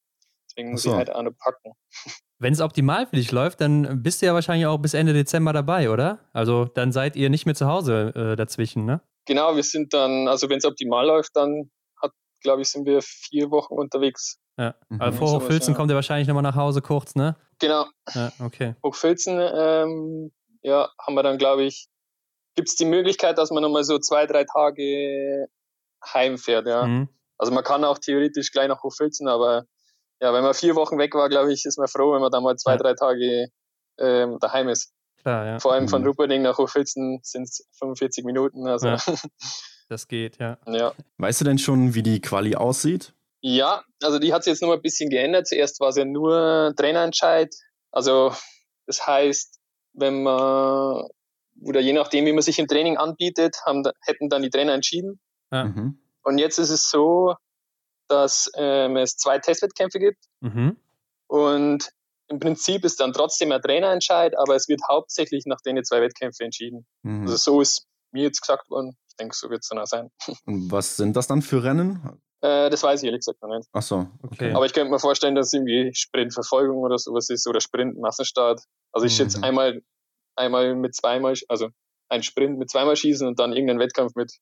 Deswegen muss so. ich halt auch noch packen. <laughs> Wenn es optimal für dich läuft, dann bist du ja wahrscheinlich auch bis Ende Dezember dabei, oder? Also dann seid ihr nicht mehr zu Hause äh, dazwischen, ne? Genau, wir sind dann, also wenn es optimal läuft, dann hat, glaube ich, sind wir vier Wochen unterwegs. Ja, mhm. also vor Hochfilzen ja. kommt ihr wahrscheinlich nochmal nach Hause kurz, ne? Genau. Ja, okay. Hochfilzen, ähm, ja, haben wir dann, glaube ich, gibt es die Möglichkeit, dass man nochmal so zwei, drei Tage heimfährt, ja. Mhm. Also man kann auch theoretisch gleich nach Hochfilzen, aber ja, wenn man vier Wochen weg war, glaube ich, ist man froh, wenn man dann mal zwei, ja. drei Tage ähm, daheim ist. Klar, ja. Vor allem von mhm. Rupperding nach Hochfilzen sind es 45 Minuten. Also. Ja, <laughs> das geht, ja. ja. Weißt du denn schon, wie die Quali aussieht? Ja, also die hat sich jetzt nur ein bisschen geändert. Zuerst war es ja nur Trainerentscheid. Also das heißt, wenn man oder je nachdem, wie man sich im Training anbietet, haben, hätten dann die Trainer entschieden. Mhm. Und jetzt ist es so, dass ähm, es zwei Testwettkämpfe gibt. Mhm. Und im Prinzip ist dann trotzdem ein Trainerentscheid, aber es wird hauptsächlich nach den zwei Wettkämpfen entschieden. Mhm. Also so ist mir jetzt gesagt worden. Ich denke, so wird es dann auch sein. Und was sind das dann für Rennen? Äh, das weiß ich ehrlich gesagt noch nicht. Ach so, okay. Aber ich könnte mir vorstellen, dass es irgendwie Sprintverfolgung oder sowas ist oder Sprint-Massenstart. Also ich mhm. jetzt einmal, einmal mit zweimal, also ein Sprint mit zweimal schießen und dann irgendein Wettkampf mit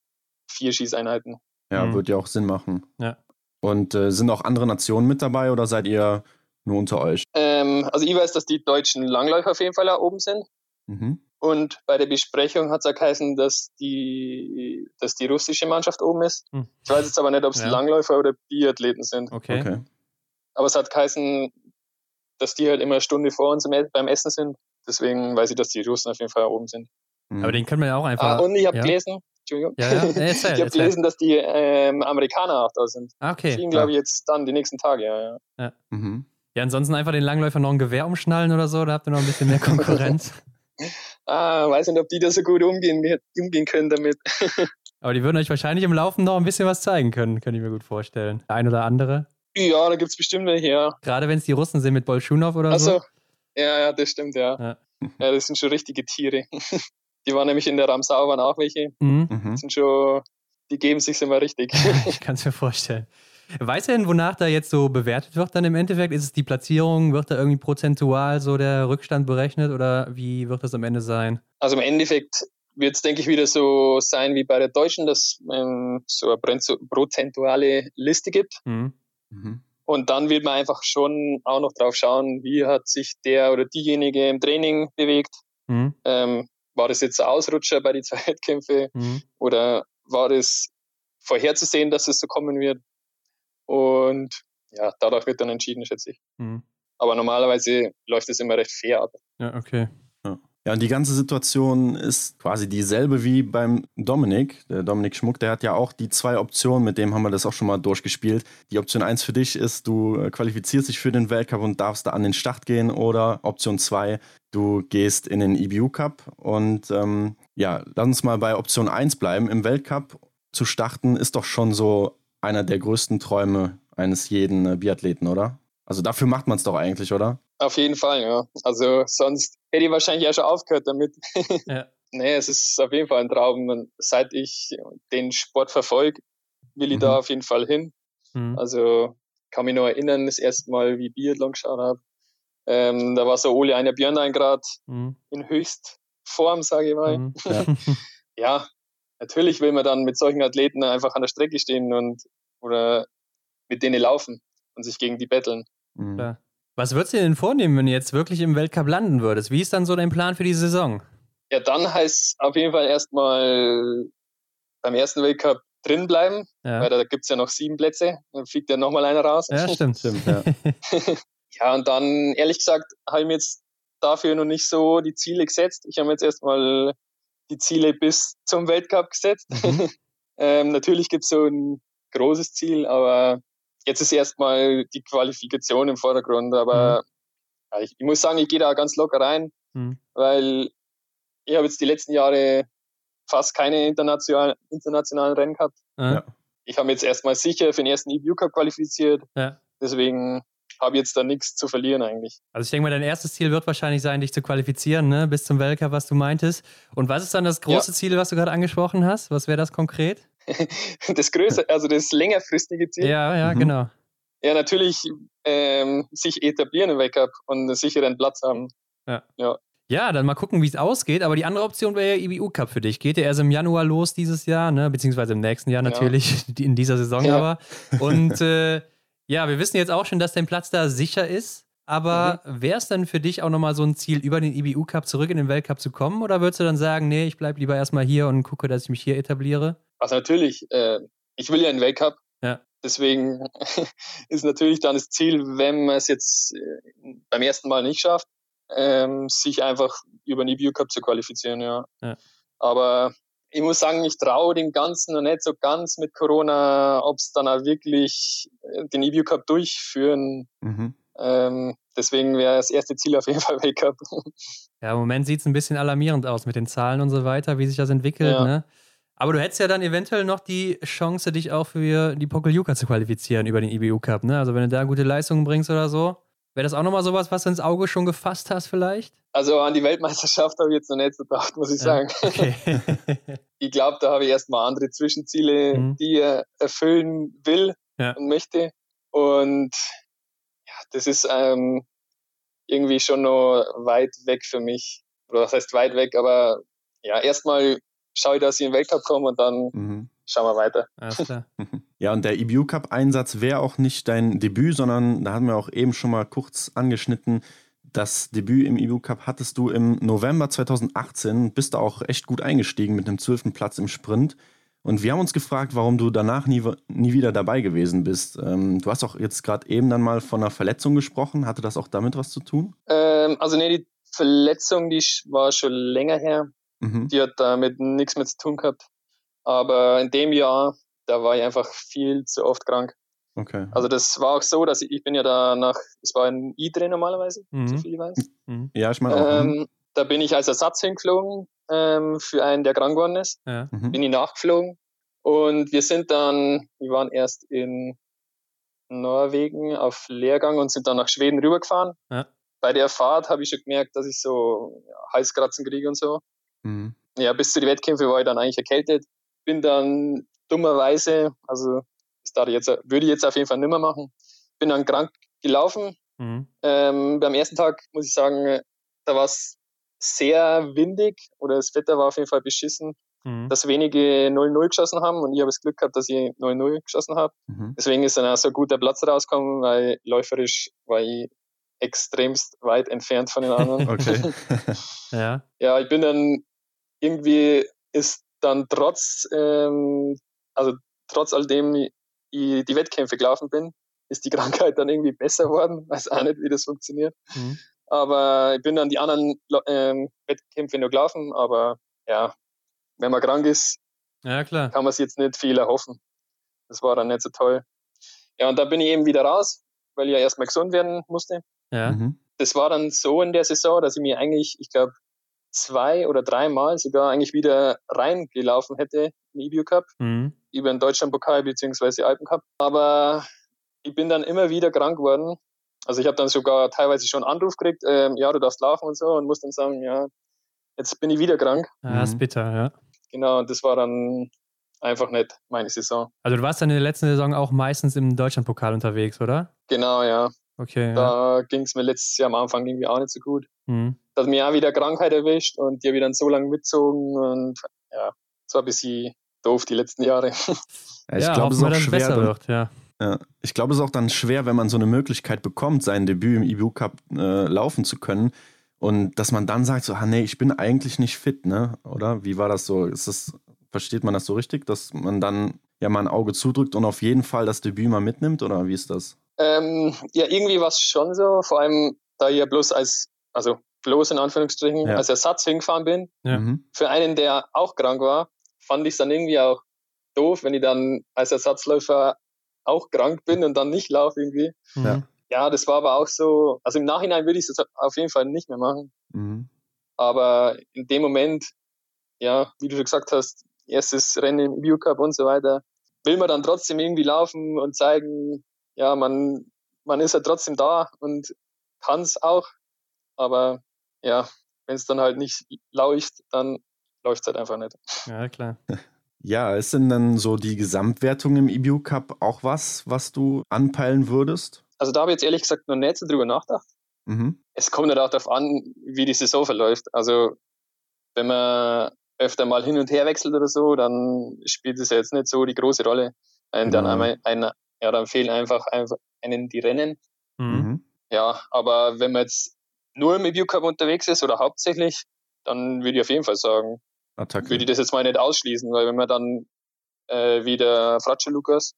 vier Schießeinheiten. Ja, mhm. wird ja auch Sinn machen. Ja. Und äh, sind auch andere Nationen mit dabei oder seid ihr nur unter euch? Ähm, also ich weiß, dass die deutschen Langläufer auf jeden Fall da oben sind. Mhm. Und bei der Besprechung hat es auch geheißen, dass die, dass die russische Mannschaft oben ist. Mhm. Ich weiß jetzt aber nicht, ob es ja. Langläufer oder Biathleten sind. Okay. okay. Aber es hat geheißen, dass die halt immer eine Stunde vor uns beim Essen sind. Deswegen weiß ich, dass die Russen auf jeden Fall oben sind. Mhm. Aber den können wir ja auch einfach. Ah, und ich habe ja. gelesen, Entschuldigung. Ja, ja. Erzähl, <laughs> ich habe gelesen, dass die ähm, Amerikaner auch da sind. Ah, okay. Fliegen, glaube ich, jetzt dann die nächsten Tage, ja. Ja. ja. Mhm. ja, ansonsten einfach den Langläufer noch ein Gewehr umschnallen oder so, da habt ihr noch ein bisschen mehr Konkurrenz. <laughs> ah, weiß nicht, ob die da so gut umgehen, umgehen können damit. <laughs> Aber die würden euch wahrscheinlich im Laufen noch ein bisschen was zeigen können, könnte ich mir gut vorstellen. Der ein oder andere. Ja, da gibt es bestimmt welche, ja. Gerade wenn es die Russen sind mit Bolschunow oder Ach so. so. Ja, ja, das stimmt, ja. ja. <laughs> ja. das sind schon richtige Tiere. <laughs> Die waren nämlich in der Ramsau, waren auch welche. Mhm. mhm. Die sind schon, die geben sich immer richtig. ich kann es mir vorstellen. Weiß er denn, wonach da jetzt so bewertet wird dann im Endeffekt? Ist es die Platzierung? Wird da irgendwie prozentual so der Rückstand berechnet oder wie wird das am Ende sein? Also im Endeffekt wird es, denke ich, wieder so sein wie bei der Deutschen, dass ähm, so eine prozentuale Liste gibt. Mhm. Mhm. Und dann wird man einfach schon auch noch drauf schauen, wie hat sich der oder diejenige im Training bewegt. Mhm. Ähm, war das jetzt ein Ausrutscher bei den <laughs> zwei Wettkämpfen mhm. oder war das vorherzusehen, dass es so kommen wird? Und ja, dadurch wird dann entschieden, schätze ich. Mhm. Aber normalerweise läuft es immer recht fair ab. Ja, okay. Ja, und die ganze Situation ist quasi dieselbe wie beim Dominik. Der Dominik Schmuck, der hat ja auch die zwei Optionen, mit dem haben wir das auch schon mal durchgespielt. Die Option 1 für dich ist, du äh, qualifizierst dich für den Weltcup und darfst da an den Start gehen. Oder Option 2, du gehst in den EBU Cup. Und ähm, ja, lass uns mal bei Option 1 bleiben. Im Weltcup zu starten ist doch schon so einer der größten Träume eines jeden äh, Biathleten, oder? Also dafür macht man es doch eigentlich, oder? Auf jeden Fall, ja. Also sonst hätte ich wahrscheinlich auch schon aufgehört damit. <laughs> Ja. nee, es ist auf jeden Fall ein Traum. Und seit ich den Sport verfolge, will ich mhm. da auf jeden Fall hin. Mhm. Also kann mich noch erinnern, das erste Mal, wie ich Biathlon geschaut habe. Ähm, da war so Ole einer Björn gerade mhm. in Höchstform, sage ich mal. Mhm. <laughs> Ja. ja, natürlich will man dann mit solchen Athleten einfach an der Strecke stehen und oder mit denen laufen und sich gegen die betteln. Mhm. Was würdest du denn vornehmen, wenn du jetzt wirklich im Weltcup landen würdest? Wie ist dann so dein Plan für die Saison? Ja, dann heißt es auf jeden Fall erstmal beim ersten Weltcup drin bleiben, ja. weil da gibt es ja noch sieben Plätze. Dann fliegt ja nochmal einer raus. Ja, stimmt, stimmt. Ja. <laughs> ja, und dann, ehrlich gesagt, habe ich mir jetzt dafür noch nicht so die Ziele gesetzt. Ich habe mir jetzt erstmal die Ziele bis zum Weltcup gesetzt. Mhm. <laughs> ähm, natürlich gibt es so ein großes Ziel, aber jetzt ist erstmal die Qualifikation im Vordergrund, aber mhm. ich, ich, muss sagen, ich gehe da ganz locker rein, mhm. weil ich habe jetzt die letzten Jahre fast keine international, internationalen Rennen gehabt. Ja. Ich habe mich jetzt erstmal sicher für den ersten EBU Cup qualifiziert. Ja. Deswegen habe jetzt da nichts zu verlieren eigentlich. Also ich denke mal, dein erstes Ziel wird wahrscheinlich sein, dich zu qualifizieren, ne? bis zum Weltcup, was du meintest. Und was ist dann das große ja. Ziel, was du gerade angesprochen hast? Was wäre das konkret? <laughs> das größere, also das längerfristige Ziel. Ja, ja, mhm. genau. Ja, natürlich ähm, sich etablieren im Weltcup und einen sicheren Platz haben. Ja. ja. Ja, dann mal gucken, wie es ausgeht. Aber die andere Option wäre ja IBU Cup für dich. Geht ja erst im Januar los dieses Jahr, ne? beziehungsweise im nächsten Jahr natürlich, ja. <laughs> in dieser Saison ja. aber. Und äh, ja, wir wissen jetzt auch schon, dass dein Platz da sicher ist. Aber mhm. wäre es dann für dich auch nochmal so ein Ziel, über den IBU Cup zurück in den Weltcup zu kommen? Oder würdest du dann sagen, nee, ich bleibe lieber erstmal hier und gucke, dass ich mich hier etabliere? Also natürlich, äh, ich will ja einen Weltcup. Ja. Deswegen <laughs> ist natürlich dann das Ziel, wenn man es jetzt äh, beim ersten Mal nicht schafft, ähm, sich einfach über den IBU Cup zu qualifizieren, ja. ja. Aber ich muss sagen, ich traue dem Ganzen noch nicht so ganz mit Corona, ob es dann auch wirklich äh, den EBU Cup durchführen. Mhm. Ähm, deswegen wäre das erste Ziel auf jeden Fall <laughs> Weltcup. Ja, im Moment sieht es ein bisschen alarmierend aus mit den Zahlen und so weiter, wie sich das entwickelt. Ja. Ne? Aber du hättest ja dann eventuell noch die Chance, dich auch für die Pokeljuka zu qualifizieren über den IBU Cup. Ne? Also wenn du da gute Leistungen bringst oder so. Wäre das auch nochmal sowas, was du ins Auge schon gefasst hast vielleicht? Also an die Weltmeisterschaft habe ich jetzt noch nicht gedacht, muss ich ja, sagen. Okay. <laughs> ich glaube, da habe ich erstmal andere Zwischenziele, mhm. die er erfüllen will ja. und möchte. Und ja, das ist ähm, irgendwie schon noch weit weg für mich. Oder was heißt weit weg, aber ja, erstmal schaue ich, dass ich in den Weltcup komme und dann mhm. schauen wir weiter. Alles klar. <laughs> Ja, und der EBU Cup-Einsatz wäre auch nicht dein Debüt, sondern da haben wir auch eben schon mal kurz angeschnitten. Das Debüt im EBU Cup hattest du im November 2018, bist da auch echt gut eingestiegen mit einem zwölften Platz im Sprint. Und wir haben uns gefragt, warum du danach nie, nie wieder dabei gewesen bist. Ähm, du hast auch jetzt gerade eben dann mal von einer Verletzung gesprochen. Hatte das auch damit was zu tun? Ähm, also nee, die Verletzung, die war schon länger her. Mhm. Die hat damit nichts mehr zu tun gehabt. Aber in dem Jahr da war ich einfach viel zu oft krank. Okay. Also das war auch so, dass ich, ich bin ja da nach, es war ein I-Dreh normalerweise, mhm. so viel ich weiß. Mhm. Ja, ich meine auch. Ähm, da bin ich als Ersatz hingeflogen ähm, für einen, der krank geworden ist. Ja. Mhm. Bin ich nachgeflogen. Und wir sind dann, wir waren erst in Norwegen auf Lehrgang und sind dann nach Schweden rübergefahren. Ja. Bei der Fahrt habe ich schon gemerkt, dass ich so ja, Halskratzen kriege und so. Mhm. Ja, bis zu den Wettkämpfen war ich dann eigentlich erkältet. Bin dann dummerweise, also das darf ich jetzt, würde ich jetzt auf jeden Fall nicht mehr machen. Bin dann krank gelaufen. Mhm. Ähm, beim ersten Tag muss ich sagen, da war es sehr windig oder das Wetter war auf jeden Fall beschissen, mhm. dass wenige 0-0 geschossen haben und ich habe das Glück gehabt, dass ich 0-0 geschossen habe. Mhm. Deswegen ist dann auch so ein guter Platz rausgekommen, weil läuferisch war ich extremst weit entfernt von den anderen. <laughs> Okay. <laughs> ja. Ja, ich bin dann irgendwie ist dann trotz, ähm, also trotz alledem ich die Wettkämpfe gelaufen bin, ist die <laughs> Krankheit dann irgendwie besser geworden. Weiß auch nicht, wie das funktioniert. Mhm. Aber ich bin dann die anderen ähm, Wettkämpfe nur gelaufen. Aber ja, wenn man krank ist, ja, klar. kann man es jetzt nicht viel erhoffen. Das war dann nicht so toll. Ja, und da bin ich eben wieder raus, weil ich ja erstmal gesund werden musste. Ja. Mhm. Das war dann so in der Saison, dass ich mir eigentlich, ich glaube, zwei oder dreimal sogar eigentlich wieder reingelaufen hätte im EBU Cup, mhm. über den Deutschlandpokal bzw. Alpencup. Aber ich bin dann immer wieder krank geworden. Also ich habe dann sogar teilweise schon einen Anruf gekriegt, ähm, ja, du darfst laufen und so und muss dann sagen, ja, jetzt bin ich wieder krank. Ja, ist mhm. bitter, ja. Genau, und das war dann einfach nicht meine Saison. Also du warst dann in der letzten Saison auch meistens im Deutschlandpokal unterwegs, oder? Genau, ja. Okay. Da ja. ging es mir letztes Jahr am Anfang irgendwie auch nicht so gut. Mhm. Da hat mich auch wieder Krankheit erwischt und die habe ich dann so lange mitgezogen und ja, es war ein bisschen doof die letzten Jahre. <laughs> Ja, ich ja, glaube, es ist auch schwer. Dann, wird, ja. ja. Ich glaube, es ist auch dann schwer, wenn man so eine Möglichkeit bekommt, sein Debüt im EBU Cup äh, laufen zu können. Und dass man dann sagt, so, ah, nee, ich bin eigentlich nicht fit, ne? Oder? Wie war das so? Ist das, versteht man das so richtig, dass man dann ja mal ein Auge zudrückt und auf jeden Fall das Debüt mal mitnimmt? Oder wie ist das? Ähm, ja, irgendwie war es schon so, vor allem da ich ja bloß als, also bloß in Anführungsstrichen, ja. als Ersatz hingefahren bin. Ja. Mhm. Für einen, der auch krank war, fand ich es dann irgendwie auch doof, wenn ich dann als Ersatzläufer auch krank bin und dann nicht laufe irgendwie. Ja. ja, das war aber auch so, also im Nachhinein würde ich es auf jeden Fall nicht mehr machen. Mhm. Aber in dem Moment, ja, wie du schon gesagt hast, erstes Rennen im EU Cup und so weiter, will man dann trotzdem irgendwie laufen und zeigen, ja, man, man ist ja trotzdem da und kann es auch. Aber ja, wenn es dann halt nicht läuft, dann läuft es halt einfach nicht. Ja, klar. <laughs> Ja, ist denn dann so die Gesamtwertung im EBU Cup auch was, was du anpeilen würdest? Also da habe ich jetzt ehrlich gesagt noch nicht so drüber nachgedacht. Mhm. Es kommt halt auch darauf an, wie die Saison verläuft. Also wenn man öfter mal hin und her wechselt oder so, dann spielt es ja jetzt nicht so die große Rolle. Und dann, genau. einmal, ein, ja, dann fehlen einfach, einfach einen die Rennen. Mhm. Ja, aber wenn man jetzt nur im EBU Cup unterwegs ist oder hauptsächlich, dann würde ich auf jeden Fall sagen, Attacke. würde ich das jetzt mal nicht ausschließen, weil wenn man dann äh, wie der Fratsche Lukas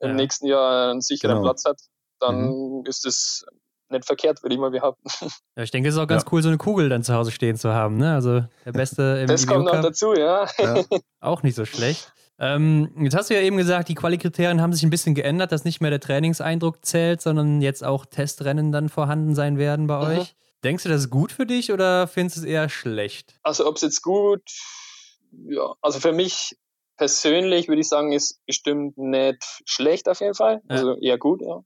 im ja. nächsten Jahr einen sicheren genau. Platz hat, dann mhm. ist es nicht verkehrt, würde ich mal behaupten. Ja, ich denke, es ist auch ganz ja. cool, so eine Kugel dann zu Hause stehen zu haben. Ne? Also der Beste im Das kommt noch dazu, ja. ja. <laughs> Auch nicht so schlecht. Ähm, jetzt hast du ja eben gesagt, die Qualikriterien haben sich ein bisschen geändert, dass nicht mehr der Trainingseindruck zählt, sondern jetzt auch Testrennen dann vorhanden sein werden bei mhm. euch. Denkst du, das ist gut für dich oder findest du es eher schlecht? Also ob es jetzt gut, ja, also für mich persönlich würde ich sagen, ist bestimmt nicht schlecht auf jeden Fall. Ja. Also eher gut, ja.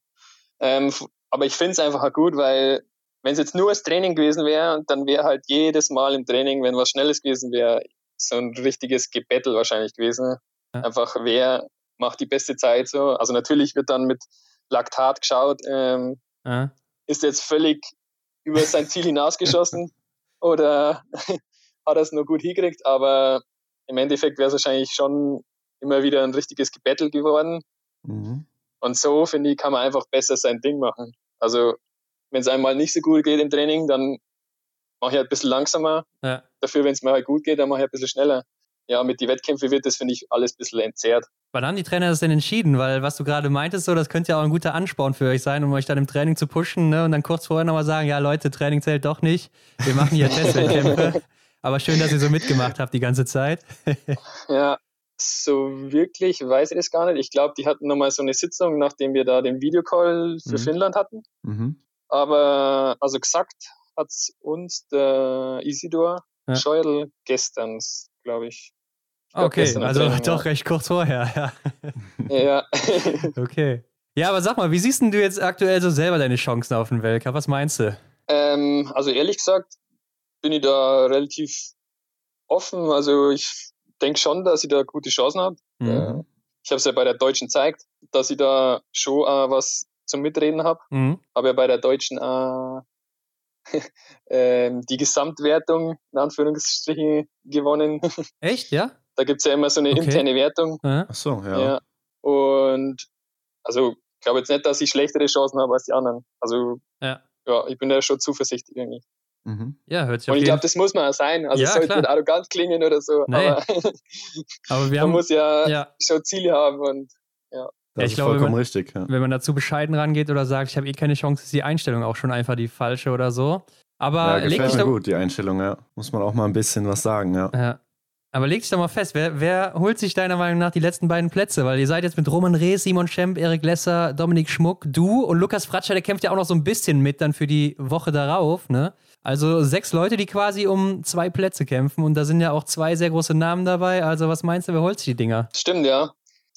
Ähm, aber ich finde es einfach gut, weil wenn es jetzt nur das Training gewesen wäre, dann wäre halt jedes Mal im Training, wenn was Schnelles gewesen wäre, so ein richtiges Gebettel wahrscheinlich gewesen. Ja. Einfach wer macht die beste Zeit so. Also natürlich wird dann mit Laktat geschaut, ähm, ja. ist jetzt völlig über sein Ziel hinausgeschossen <laughs> oder <laughs> hat er es nur gut hingekriegt, aber im Endeffekt wäre es wahrscheinlich schon immer wieder ein richtiges Gebettel geworden. Mhm. Und so, finde ich, kann man einfach besser sein Ding machen. Also, wenn es einmal nicht so gut geht im Training, dann mache ich halt ein bisschen langsamer. Ja. Dafür, wenn es mir halt gut geht, dann mache ich ein bisschen schneller. Ja, mit den Wettkämpfen wird das, finde ich, alles ein bisschen entzerrt. Wann haben die Trainer das denn entschieden? Weil was du gerade meintest, so, das könnte ja auch ein guter Ansporn für euch sein, um euch dann im Training zu pushen ne? und dann kurz vorher nochmal sagen, ja Leute, Training zählt doch nicht. Wir machen hier <laughs> Testwettkämpfe. Aber schön, dass ihr so mitgemacht habt die ganze Zeit. ja, so wirklich weiß ich das gar nicht. Ich glaube, die hatten nochmal so eine Sitzung, nachdem wir da den Videocall für mhm. Finnland hatten. Mhm. Aber also gesagt hat uns der Isidor ja. Scheuerl gestern, glaube ich. Okay, also Training, doch ja. recht kurz vorher, ja. ja. <laughs> okay. Ja, aber sag mal, wie siehst du jetzt aktuell so selber deine Chancen auf den Weltcup? Was meinst du? Ähm, also ehrlich gesagt bin ich da relativ offen. Also ich denke schon, dass ich da gute Chancen habe. Mhm. Äh, ich habe es ja bei der Deutschen gezeigt, dass ich da schon äh, was zum Mitreden habe. Mhm. Habe ja bei der Deutschen äh, <laughs> ähm, die Gesamtwertung in Anführungsstrichen gewonnen. <laughs> Echt, ja? Da gibt es ja immer so eine okay. interne Wertung. Ach so, ja. ja. Und also ich glaube jetzt nicht, dass ich schlechtere Chancen habe als die anderen. Also ja, ja ich bin da schon zuversichtlich irgendwie. Mhm. Ja, hört sich Und ich glaube, das muss man auch sein. Also ja, es sollte nicht arrogant klingen oder so. Nee. Aber, <laughs> aber wir man haben, muss ja, ja. schon Ziele haben und ja. Das ich ist glaube, vollkommen wenn man- richtig. Ja. wenn man dazu bescheiden rangeht oder sagt, ich habe eh keine Chance, ist die Einstellung auch schon einfach die falsche oder so. Aber Ja, leg dich doch, gut, die Einstellung, ja. Muss man auch mal ein bisschen was sagen, ja. Ja. Aber leg dich doch mal fest, wer, wer holt sich deiner Meinung nach die letzten beiden Plätze? Weil ihr seid jetzt mit Roman Rees, Simon Schemp, Erik Lesser, Dominik Schmuck, du und Lukas Fratscher, der kämpft ja auch noch so ein bisschen mit dann für die Woche darauf, ne? Also sechs Leute, die quasi um zwei Plätze kämpfen und da sind ja auch zwei sehr große Namen dabei. Also was meinst du, wer holt sich die Dinger? Stimmt, ja.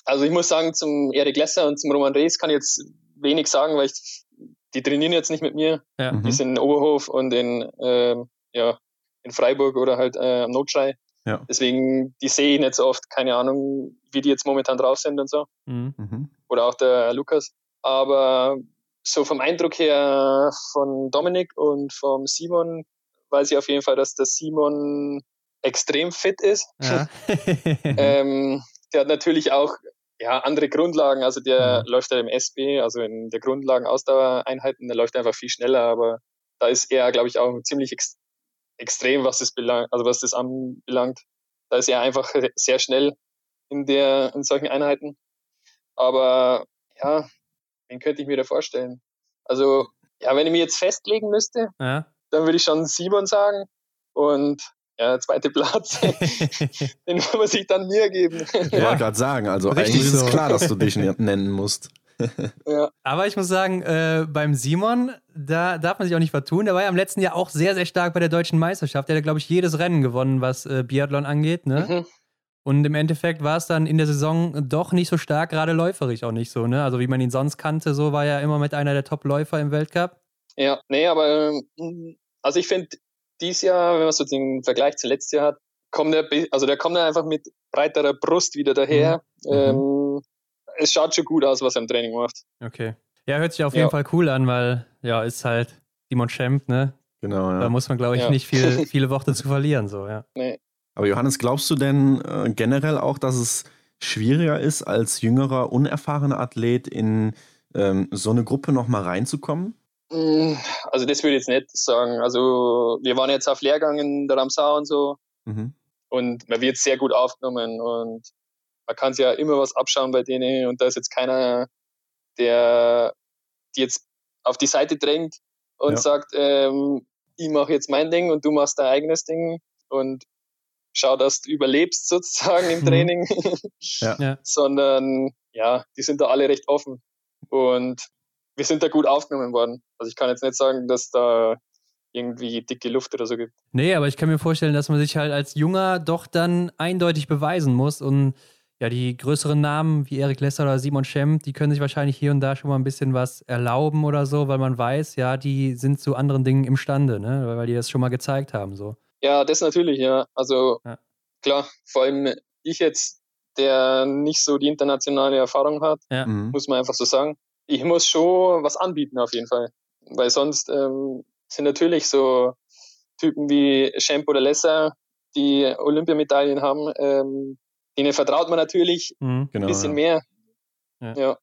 Also ich muss sagen, zum Erik Lesser und zum Roman Rees kann ich jetzt wenig sagen, weil ich, die trainieren jetzt nicht mit mir. Ja. Mhm. Die sind in Oberhof und in, ähm, ja, in Freiburg oder halt äh, am Notschrei. Ja. Deswegen, die sehe ich nicht so oft. Keine Ahnung, wie die jetzt momentan drauf sind und so. Mhm. Mhm. Oder auch der Lukas. Aber so vom Eindruck her von Dominik und vom Simon weiß ich auf jeden Fall, dass der Simon extrem fit ist. Ja. <laughs> <laughs> Ähm, der hat natürlich auch ja, andere Grundlagen. Also der Mhm. läuft ja im SB, also in der Grundlagen-Ausdauereinheiten, der läuft einfach viel schneller, aber da ist er, glaube ich, auch ziemlich ex extrem, was das belangt, also was das anbelangt. Da ist er einfach sehr schnell in der, in solchen Einheiten. Aber ja, wen könnte ich mir da vorstellen? Also, ja, wenn ich mir jetzt festlegen müsste, ja. dann würde ich schon Simon sagen. Und ja, zweite Platz, <laughs> den muss ich dann mir geben. Ich wollte gerade sagen, also Richtig eigentlich ist so. es klar, dass du dich <laughs> ne- nennen musst. ja. Aber ich muss sagen, äh, beim Simon, da darf man sich auch nicht vertun. Der war ja im letzten Jahr auch sehr, sehr stark bei der deutschen Meisterschaft. Der hat, glaube ich, jedes Rennen gewonnen, was äh, Biathlon angeht. Ne? Mhm. Und im Endeffekt war es dann in der Saison doch nicht so stark, gerade läuferisch auch nicht so. Ne? Also wie man ihn sonst kannte, so war er immer mit einer der Top-Läufer im Weltcup. Ja, nee, aber ähm, also ich finde, dieses Jahr, wenn man so den Vergleich zu letztes Jahr hat, kommt er, also der kommt dann einfach mit breiterer Brust wieder daher. Mhm. Ähm, es schaut schon gut aus, was er im Training macht. Okay. Ja, hört sich auf jeden Ja. Fall cool an, weil ja, ist halt Simon Schemp, ne? Genau, Da ja. muss man, glaube ich, Ja. nicht viel, <laughs> viele Worte zu verlieren, so, ja. Nee. Aber Johannes, glaubst du denn äh, generell auch, dass es schwieriger ist, als jüngerer, unerfahrener Athlet in ähm, so eine Gruppe nochmal reinzukommen? Mm, Also das würde ich jetzt nicht sagen. Also wir waren jetzt auf Lehrgang in der Ramsau und so Mhm. und man wird sehr gut aufgenommen und man kann sich ja immer was abschauen bei denen und da ist jetzt keiner, der die jetzt auf die Seite drängt und Ja. sagt, ähm, ich mache jetzt mein Ding und du machst dein eigenes Ding und schau, dass du überlebst sozusagen im Mhm. Training, Ja. Ja. sondern ja, die sind da alle recht offen und wir sind da gut aufgenommen worden. Also ich kann jetzt nicht sagen, dass da irgendwie dicke Luft oder so gibt. Nee, aber ich kann mir vorstellen, dass man sich halt als Junger doch dann eindeutig beweisen muss. Und ja, die größeren Namen wie Erik Lesser oder Simon Schemp, die können sich wahrscheinlich hier und da schon mal ein bisschen was erlauben oder so, weil man weiß, ja, die sind zu anderen Dingen imstande, ne? Weil die das schon mal gezeigt haben. So. Ja, das natürlich, ja. Also Ja. klar, vor allem ich jetzt, der nicht so die internationale Erfahrung hat, Ja. Mhm. muss man einfach so sagen. Ich muss schon was anbieten auf jeden Fall. Weil sonst ähm, sind natürlich so Typen wie Schemp oder Lesser, die Olympiamedaillen haben, ähm, denen vertraut man natürlich Mhm. Genau, ein bisschen ja. mehr. Ja. ja.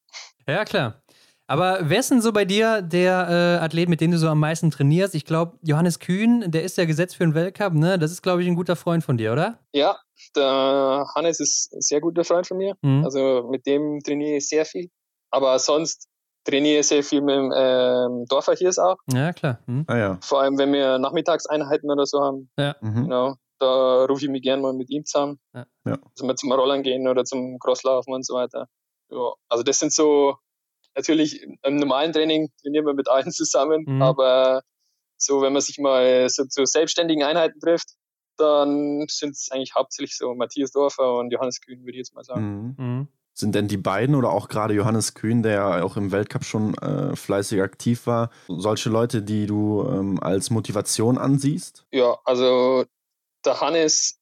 Ja, klar. Aber wer ist denn so bei dir der äh, Athlet, mit dem du so am meisten trainierst? Ich glaube, Johannes Kühn, der ist ja gesetzt für den Weltcup, ne? Das ist, glaube ich, ein guter Freund von dir, oder? Ja, der Hannes ist ein sehr guter Freund von mir. Mhm. Also mit dem trainiere ich sehr viel. Aber sonst trainiere ich sehr viel mit dem ähm, Dorfer Hirs auch. Ja, klar. Mhm. Ah ja. Vor allem, wenn wir Nachmittagseinheiten oder so haben. Mhm. Genau. Da rufe ich mich gerne mal mit ihm zusammen. Ja. Ja. Dass wir zum Rollern gehen oder zum Crosslaufen und so weiter. Ja, also das sind so, natürlich im normalen Training trainieren wir mit allen <laughs> zusammen, Mhm. aber so, wenn man sich mal so zu selbstständigen Einheiten trifft, dann sind es eigentlich hauptsächlich so Matthias Dorfer und Johannes Kühn, würde ich jetzt mal sagen. Mhm. Mhm. Sind denn die beiden oder auch gerade Johannes Kühn, der ja auch im Weltcup schon äh, fleißig aktiv war, solche Leute, die du ähm, als Motivation ansiehst? Ja, also der Hannes,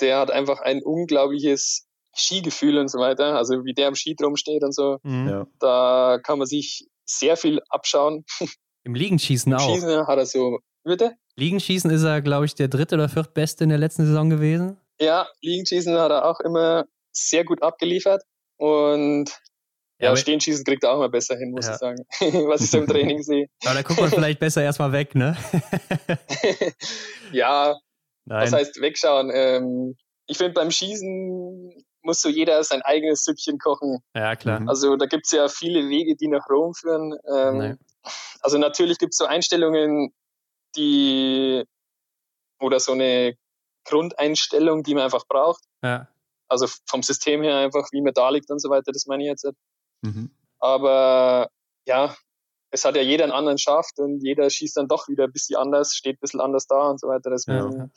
der hat einfach ein unglaubliches Skigefühl und so weiter. Also wie der am Ski drum steht und so, Mhm. Ja. da kann man sich sehr viel abschauen. Im Liegenschießen Im auch. Schießen hat er so, bitte? Liegenschießen ist er, glaube ich, der dritte oder viertbeste in der letzten Saison gewesen. Ja, Liegenschießen hat er auch immer sehr gut abgeliefert. Und ja, aber- Stehenschießen kriegt er auch mal besser hin, muss Ja. ich sagen. <laughs> Was ich so im Training sehe. Aber da guckt man <laughs> vielleicht besser erstmal weg, ne? <laughs> ja, Nein. was heißt wegschauen? Ähm, ich finde, beim Schießen muss so jeder sein eigenes Süppchen kochen. ja, klar. Mhm. Also da gibt es ja viele Wege, die nach Rom führen. Ähm, Nee. Also natürlich gibt es so Einstellungen, die oder so eine Grundeinstellung, die man einfach braucht. Ja. Also vom System her einfach, wie man da liegt und so weiter, das meine ich jetzt. nicht. Mhm. Aber ja, es hat ja jeder einen anderen Schaft und jeder schießt dann doch wieder ein bisschen anders, steht ein bisschen anders da und so weiter. Deswegen Ja.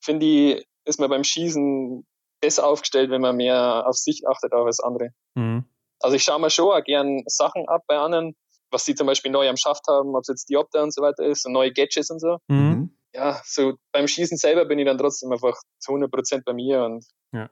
finde ich, ist man beim Schießen besser aufgestellt, wenn man mehr auf sich achtet auch als andere. Mhm. Also ich schaue mir schon auch gern Sachen ab bei anderen, was sie zum Beispiel neu am Schaft haben, ob es jetzt Diopter und so weiter ist und neue Gadgets und so. Mhm. Mhm. Ja, so beim Schießen selber bin ich dann trotzdem einfach zu 100% bei mir und Ja,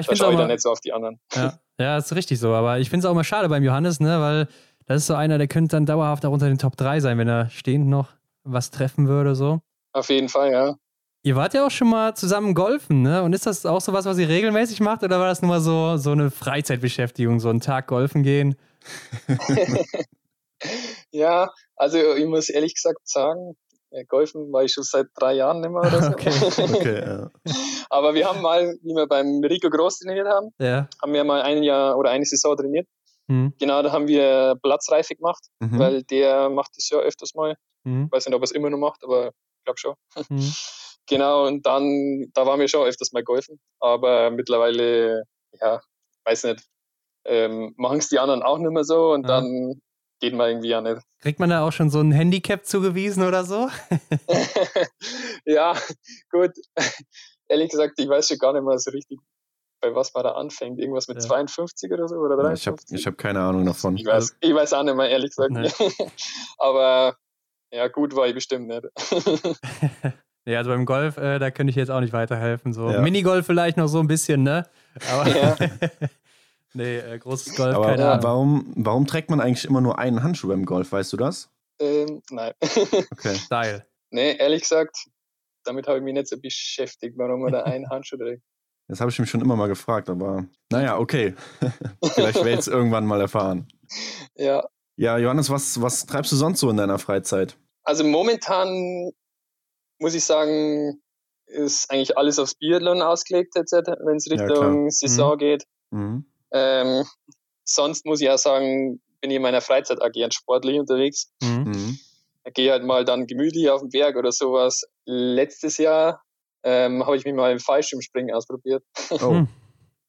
ich da finde schaue auch ich dann nicht so auf die anderen. ja, <laughs> ja, ist richtig so. Aber ich finde es auch mal schade beim Johannes, ne? Weil das ist so einer, der könnte dann dauerhaft auch unter den Top 3 sein, wenn er stehend noch was treffen würde, so. Auf jeden Fall, ja. Ihr wart ja auch schon mal zusammen golfen, ne? Und ist das auch sowas, was ihr regelmäßig macht? Oder war das nur mal so, so eine Freizeitbeschäftigung, so einen Tag golfen gehen? <laughs> Ja, also ich muss ehrlich gesagt sagen, äh, Golfen war ich schon seit drei Jahren nicht mehr oder so. Okay. <laughs> Okay, ja. Aber wir haben mal, wie wir beim Rico Groß trainiert haben, Ja. haben wir mal ein Jahr oder eine Saison trainiert. Mhm. Genau, da haben wir Platzreife gemacht, Mhm. weil der macht das ja öfters mal. Mhm. Ich weiß nicht, ob er es immer noch macht, aber ich glaube schon. Mhm. <laughs> Genau, und dann, da waren wir schon öfters mal golfen. Aber mittlerweile, ja, weiß nicht, ähm, machen es die anderen auch nicht mehr so und Ja. dann geht man irgendwie ja nicht. Kriegt man da auch schon so ein Handicap zugewiesen oder so? <laughs> ja, gut. Ehrlich gesagt, ich weiß schon gar nicht mehr so richtig, bei was man da anfängt. Irgendwas mit Ja. 52 oder so oder Ja, Ich habe 53? ich hab keine Ahnung davon. ich, weiß, ich weiß auch nicht mehr, ehrlich gesagt. Nee. <laughs> Aber ja, gut war ich bestimmt nicht. <laughs> Ja, also beim Golf, äh, da könnte ich jetzt auch nicht weiterhelfen. So Ja. Minigolf vielleicht noch so ein bisschen, ne? Aber Ja. <laughs> nee, äh, großes Golf, Aber keine Ahnung. warum, warum trägt man eigentlich immer nur einen Handschuh beim Golf? Weißt du das? ähm, nein. <laughs> Okay. Style. nee, ehrlich gesagt, damit habe ich mich nicht so beschäftigt, warum man da <laughs> einen Handschuh trägt. Das habe ich mich schon immer mal gefragt, aber naja, okay. Vielleicht werde ich es irgendwann mal erfahren. Ja, Ja, Johannes, was, was treibst du sonst so in deiner Freizeit? also momentan muss ich sagen, ist eigentlich alles aufs Biathlon ausgelegt, wenn es Ja, Richtung klar. Saison geht. Mhm. Ähm, sonst muss ich auch sagen, bin ich in meiner Freizeit gern sportlich unterwegs. Mhm. Mhm. Ich gehe halt mal dann gemütlich auf den Berg oder sowas. Letztes Jahr ähm, habe ich mich mal im Fallschirmspringen ausprobiert. Oh, Hm.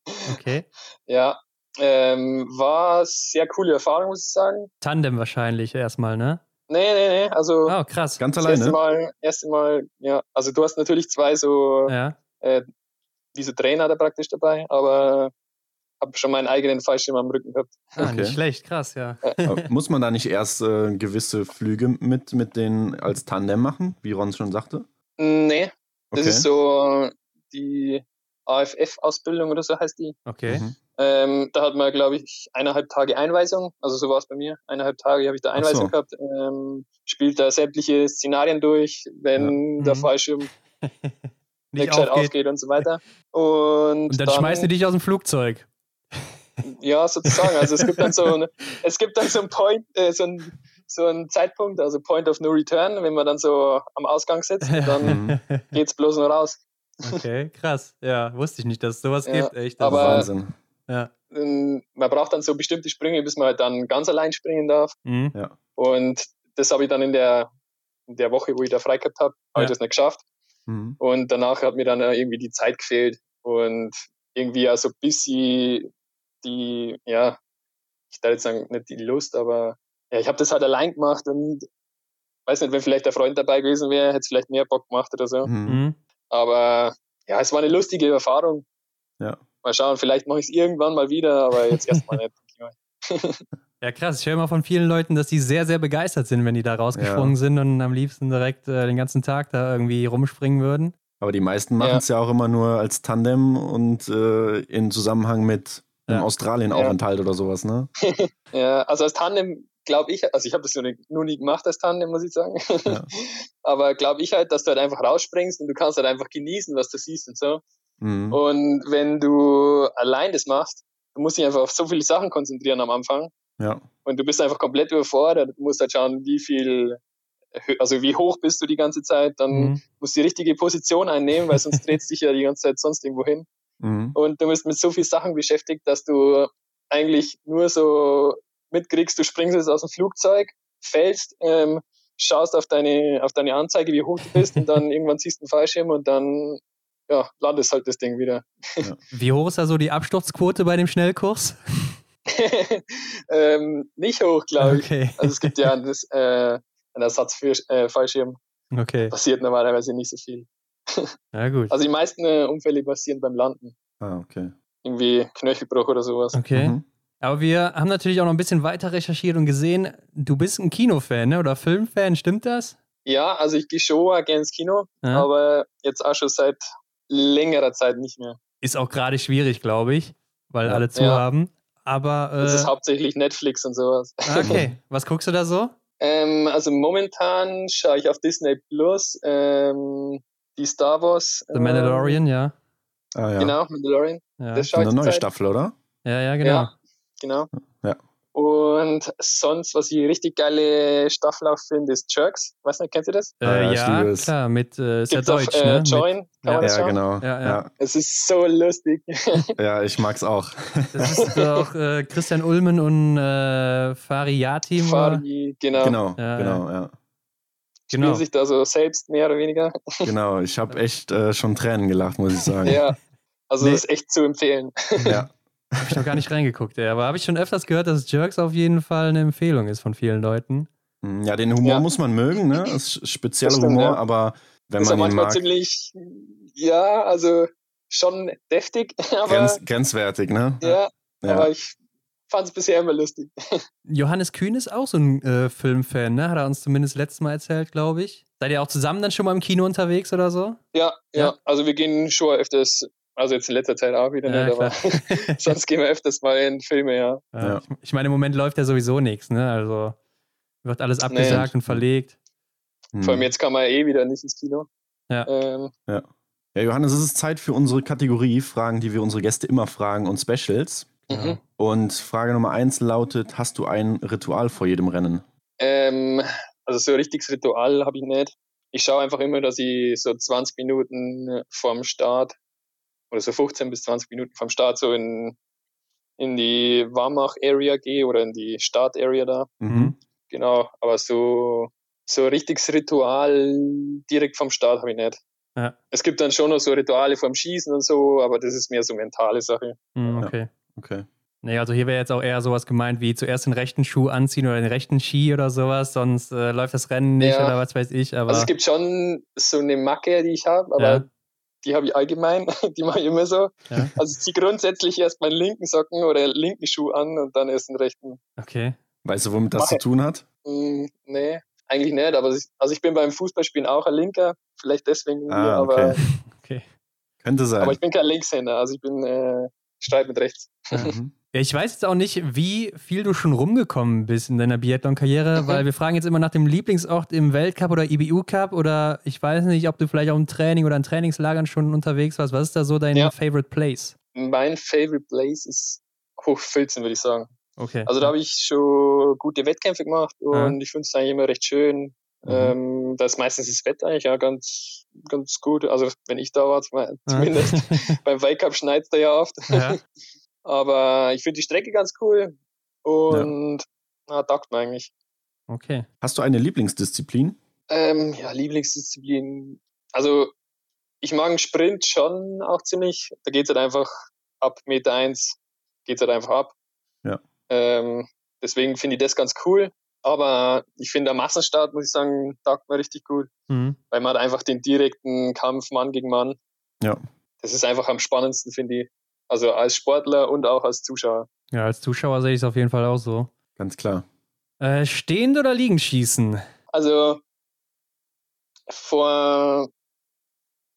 <laughs> Okay. Ja, ähm, war sehr coole Erfahrung, muss ich sagen. Tandem wahrscheinlich erstmal, ne? Nee, nee, nee, also Oh, krass. ganz das erste alleine? Mal, erste Mal, ja, also du hast natürlich zwei so, Ja. äh, wie so Trainer da praktisch dabei, aber habe schon meinen eigenen Fallschirm am Rücken gehabt. Ah, Okay. nicht schlecht, krass, ja. Aber Muss man da nicht erst äh, gewisse Flüge mit, mit denen als Tandem machen, wie Ron schon sagte? Nee, das Okay. ist so die AFF-Ausbildung oder so heißt die. Okay. Mhm. Ähm, da hat man, glaube ich, eineinhalb Tage Einweisung. Also so war es bei mir. Eineinhalb Tage habe ich da Einweisung so. gehabt. Ähm, spielt da sämtliche Szenarien durch, wenn Ja. der Mhm. Fallschirm <laughs> Nicht aufgeht. aufgeht und so weiter. Und, Und dann, schmeißen die dich aus dem Flugzeug. Ja, sozusagen. Also es gibt dann so <laughs> ein, es gibt dann so ein Point, äh, so ein so ein Zeitpunkt, also Point of No Return, wenn man dann so am Ausgang sitzt, und dann Mhm. geht's bloß nur raus. Okay, krass. Ja, wusste ich nicht, dass es sowas Ja, gibt. Echt. Das aber- ist- Wahnsinn. ja. Ähm, Man braucht dann so bestimmte Sprünge, bis man halt dann ganz allein springen darf. Mhm. Und das habe ich dann in der, in der Woche, wo ich da frei gehabt habe, habe Ja. ich das nicht geschafft. Mhm. Und danach hat mir dann irgendwie die Zeit gefehlt und irgendwie ja so ein bisschen die, ja, ich darf jetzt sagen, nicht die Lust, aber ja, ich habe das halt allein gemacht und weiß nicht, wenn vielleicht der Freund dabei gewesen wäre, hätte es vielleicht mehr Bock gemacht oder so. Mhm. Aber ja, es war eine lustige Erfahrung. Ja. Mal schauen, vielleicht mache ich es irgendwann mal wieder, aber jetzt erstmal nicht. <laughs> Ja, krass. Ich höre immer von vielen Leuten, dass die sehr, sehr begeistert sind, wenn die da rausgesprungen sind und am liebsten direkt äh, den ganzen Tag da irgendwie rumspringen würden. Aber die meisten machen Ja. es ja. auch immer nur als Tandem und äh, in Zusammenhang mit einem Ja. Australien-Aufenthalt oder sowas, ne? <laughs> Ja, also als Tandem glaube ich, also ich habe das nur, nur nie gemacht als Tandem, muss ich sagen. Ja. <laughs> Aber glaube ich halt, dass du halt einfach rausspringst und du kannst halt einfach genießen, was du siehst und so. Mhm. Und wenn du allein das machst, du musst dich einfach auf so viele Sachen konzentrieren am Anfang. Ja. Und du bist einfach komplett überfordert. Du musst halt schauen, wie viel, also wie hoch bist du die ganze Zeit. Dann mhm. musst du die richtige Position einnehmen, weil sonst drehst du dich ja die ganze Zeit sonst irgendwo hin. Mhm. Und du bist mit so vielen Sachen beschäftigt, dass du eigentlich nur so mitkriegst, du springst jetzt aus dem Flugzeug, fällst, ähm, schaust auf deine, auf deine Anzeige, wie hoch du bist und dann <laughs> irgendwann siehst du einen Fallschirm und dann ja, landest halt das Ding wieder. Ja. <laughs> Wie hoch ist da so die Absturzquote bei dem Schnellkurs? <laughs> ähm, nicht hoch, glaube ich. Okay. Also es gibt ja einen, äh, einen Ersatz für äh, Fallschirm. Okay. Passiert normalerweise nicht so viel. Ja, gut. Also die meisten äh, Unfälle passieren beim Landen. Ah, okay. Irgendwie Knöchelbruch oder sowas. Okay. Mhm. Aber wir haben natürlich auch noch ein bisschen weiter recherchiert und gesehen, du bist ein Kinofan, ne? Oder Filmfan, stimmt das? Ja, also ich gehe schon gerne ins Kino, ja. aber jetzt auch schon seit längerer Zeit nicht mehr. Ist auch gerade schwierig, glaube ich, weil ja. alle zu ja. haben. Aber. Äh, das ist hauptsächlich Netflix und sowas. Ah, okay. <laughs> Was guckst du da so? Ähm, also momentan schaue ich auf Disney Plus ähm, die Star Wars. The Mandalorian, ähm, ja. Ah, ja. Genau, Mandalorian. Ja. Das schaue Eine neue Zeit. Staffel, oder? Ja, ja, genau. Ja, genau. Ja. Und sonst, was ich richtig geile Staffel auch finde, ist Jerks. Weißt du, kennst du das? Äh, ja, ja klar, mit äh, ist ja Deutsch, auf, äh, ne? Join, mit, kann ja, man das ja, genau. Ja, ja. Es ist so lustig. <laughs> ja, ich mag's auch. Das ist doch äh, Christian Ulmen und äh, Fari Yatim. Fari, genau. Genau, ja, genau, ja. Genau. Spielen sich da so selbst mehr oder weniger. <laughs> Genau, ich habe echt äh, schon Tränen gelacht, muss ich sagen. Ja, also nee. das ist echt zu empfehlen. Ja. <laughs> Habe ich noch gar nicht reingeguckt, ey. aber habe ich schon öfters gehört, dass Jerks auf jeden Fall eine Empfehlung ist von vielen Leuten. Hm, ja, den Humor ja. muss man mögen, ne? Das ist spezieller Humor, ja. aber wenn ist man ihn manchmal mag. ziemlich, ja, also schon deftig, <laughs> aber. Grenz, grenzwertig, ne? Ja, ja. aber ich fand es bisher immer lustig. <laughs> Johannes Kühn ist auch so ein äh, Filmfan, ne? Hat er uns zumindest letztes Mal erzählt, glaube ich. Seid ihr auch zusammen dann schon mal im Kino unterwegs oder so? Ja, ja, ja. Also wir gehen schon öfters also jetzt in letzter Zeit auch wieder ja, nicht, aber <laughs> sonst gehen wir öfters mal in Filme, ja. ja. Ich meine, im Moment läuft ja sowieso nichts, ne? Also wird alles abgesagt nee. und verlegt. Vor allem hm. jetzt kann man eh wieder nicht ins Kino. Ja. Ähm, ja. Ja, Johannes, es ist Zeit für unsere Kategorie Fragen, die wir unsere Gäste immer fragen und Specials. Mhm. Und Frage Nummer eins lautet: Hast du ein Ritual vor jedem Rennen? Ähm, also so ein richtiges Ritual habe ich nicht. Ich schaue einfach immer, dass ich so 20 Minuten vorm Start oder so 15 bis 20 Minuten vom Start so in, in die Warmach-Area gehe oder in die Start-Area da. Mhm. Genau, aber so, so ein richtiges Ritual direkt vom Start habe ich nicht. Ja. Es gibt dann schon noch so Rituale vom Schießen und so, aber das ist mehr so mentale Sache. Mhm, okay. Ja. Okay. Nee, also hier wäre jetzt auch eher sowas gemeint wie zuerst den rechten Schuh anziehen oder den rechten Ski oder sowas, sonst äh, läuft das Rennen nicht ja. oder was weiß ich. Aber also es gibt schon so eine Macke, die ich habe, aber ja die habe ich allgemein, <laughs> die mache ich immer so. Ja. Also ich ziehe grundsätzlich erst meinen linken Socken oder linken Schuh an und dann erst den rechten. Okay. Weißt du, womit das zu tun hat? Mm, nee, eigentlich nicht. Aber ich, also ich bin beim Fußballspielen auch ein Linker, vielleicht deswegen, ah, aber okay. <laughs> okay. könnte sein. Aber ich bin kein Linkshänder, also ich bin äh, Streit mit rechts. Mhm. <laughs> Ja, ich weiß jetzt auch nicht, wie viel du schon rumgekommen bist in deiner Biathlon-Karriere, mhm. weil wir fragen jetzt immer nach dem Lieblingsort im Weltcup oder IBU-Cup oder ich weiß nicht, ob du vielleicht auch im Training oder in Trainingslagern schon unterwegs warst. Was ist da so dein ja. Favorite Place? Mein Favorite Place ist Hochfilzen, würde ich sagen. Okay. Also da habe ich schon gute Wettkämpfe gemacht und ja. ich finde es eigentlich immer recht schön. Mhm. Ähm, da ist meistens das Wetter eigentlich ja ganz, ganz gut. Also wenn ich da war, <laughs> zumindest. <laughs> Beim Weltcup schneit es da ja oft. Ja. <laughs> Aber ich finde die Strecke ganz cool und ja. na, taugt mir eigentlich. Okay. Hast du eine Lieblingsdisziplin? Ähm, ja, Lieblingsdisziplin. Also ich mag einen Sprint schon auch ziemlich. Da geht es halt einfach ab Meter 1 geht es halt einfach ab. Ja. Ähm, deswegen finde ich das ganz cool. Aber ich finde der Massenstart, muss ich sagen, taugt mir richtig gut. Mhm. Weil man hat einfach den direkten Kampf Mann gegen Mann. Ja. Das ist einfach am spannendsten, finde ich. Also als Sportler und auch als Zuschauer. Ja, als Zuschauer sehe ich es auf jeden Fall auch so. Ganz klar. Äh, stehend oder liegend schießen? Also vor,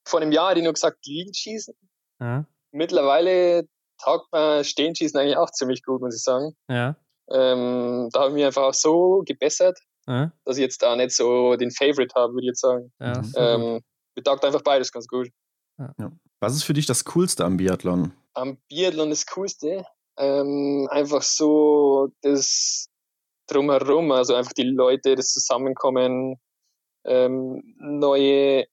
vor einem Jahr hätte ich nur gesagt, liegend schießen. Ja. Mittlerweile taugt mir stehend schießen eigentlich auch ziemlich gut, muss ich sagen. Ja. Ähm, da habe ich mich einfach auch so gebessert, ja. dass ich jetzt da nicht so den Favorite habe, würde ich jetzt sagen. Ja, ähm, mir taugt einfach beides ganz gut. Ja. Was ist für dich das Coolste am Biathlon? Am Biathlon das Coolste? Ähm, einfach so das Drumherum, also einfach die Leute, das Zusammenkommen, ähm, neue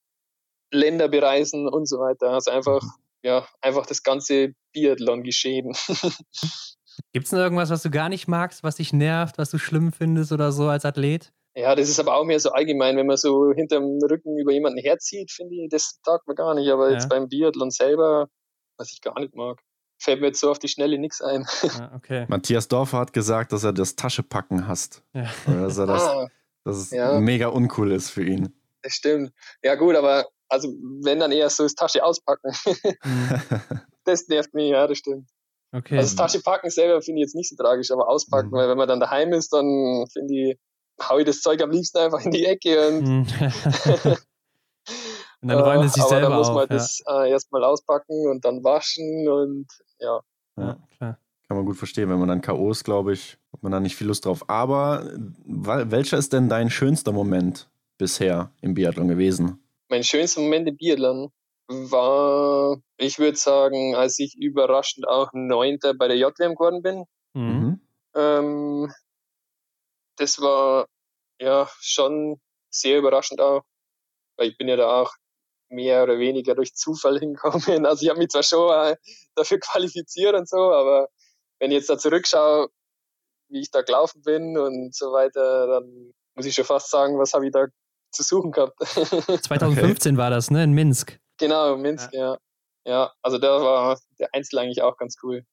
Länder bereisen und so weiter. Also einfach, ja, einfach das ganze Biathlon-Geschehen. <laughs> Gibt es noch irgendwas, was du gar nicht magst, was dich nervt, was du schlimm findest oder so als Athlet? Ja, das ist aber auch mehr so allgemein, wenn man so hinterm Rücken über jemanden herzieht, finde ich, das taugt man gar nicht. Aber ja. jetzt beim Biathlon selber, was ich gar nicht mag, fällt mir jetzt so auf die Schnelle nichts ein. Ja, okay. <laughs> Matthias Dorfer hat gesagt, dass er das Taschepacken hasst. Ja. dass er das, ah, dass es ja. mega uncool ist für ihn. Das stimmt. Ja, gut, aber also wenn dann eher so das Tasche auspacken. <laughs> Das nervt mich, ja, das stimmt. Okay. Also das Tasche packen selber finde ich jetzt nicht so tragisch, aber auspacken, mhm. weil wenn man dann daheim ist, dann finde ich, hau ich das Zeug am liebsten einfach in die Ecke und, mhm. <laughs> und dann räumt es sich selber dann muss man auf, das äh, erstmal auspacken und dann waschen und ja. Ja, klar. Kann man gut verstehen, wenn man dann K.O. ist, glaube ich, hat man da nicht viel Lust drauf. Aber welcher ist denn dein schönster Moment bisher im Biathlon gewesen? Mein schönster Moment im Biathlon war, ich würde sagen, als ich überraschend auch Neunter bei der JWM geworden bin. Mhm. Ähm, das war ja schon sehr überraschend auch, weil ich bin ja da auch mehr oder weniger durch Zufall <laughs> hingekommen. Also ich habe mich zwar schon dafür qualifiziert und so, aber wenn ich jetzt da zurückschaue, wie ich da gelaufen bin und so weiter, dann muss ich schon fast sagen, was habe ich da zu suchen gehabt. <laughs> 2015 okay. war das, ne, in Minsk. Genau, Minsk, ja. ja. Ja, also da war der Einzel eigentlich auch ganz cool.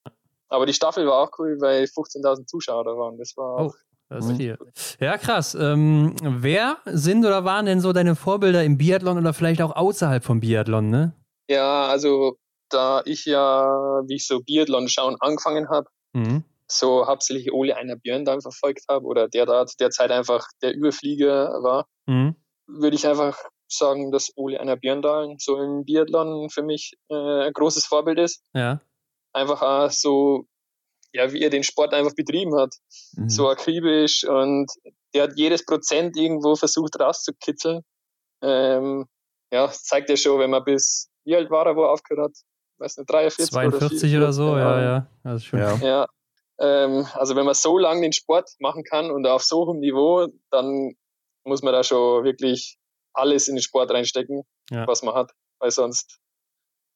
Aber die Staffel war auch cool, weil 15.000 Zuschauer da waren. Das war oh. Das ist viel. Ja, krass. Ähm, wer sind oder waren denn so deine Vorbilder im Biathlon oder vielleicht auch außerhalb vom Biathlon, ne? Ja, also da ich ja, wie ich so Biathlon schauen angefangen habe, mhm. so hauptsächlich Ole Einer Björn dann verfolgt habe oder der da derzeit einfach der Überflieger war, mhm. würde ich einfach sagen, dass Ole Einer Björndalen so im Biathlon für mich äh, ein großes Vorbild ist. Ja. Einfach auch so ja, wie er den Sport einfach betrieben hat. Mhm. So akribisch und der hat jedes Prozent irgendwo versucht rauszukitzeln. Ähm, ja, das zeigt ja schon, wenn man bis, wie alt war er, wo er aufgehört hat? Weiß nicht, 43 42 oder, oder so, ja, ja. Also schon. ja. ja. Ähm, also wenn man so lange den Sport machen kann und auf so hohem Niveau, dann muss man da schon wirklich alles in den Sport reinstecken, ja. was man hat, weil sonst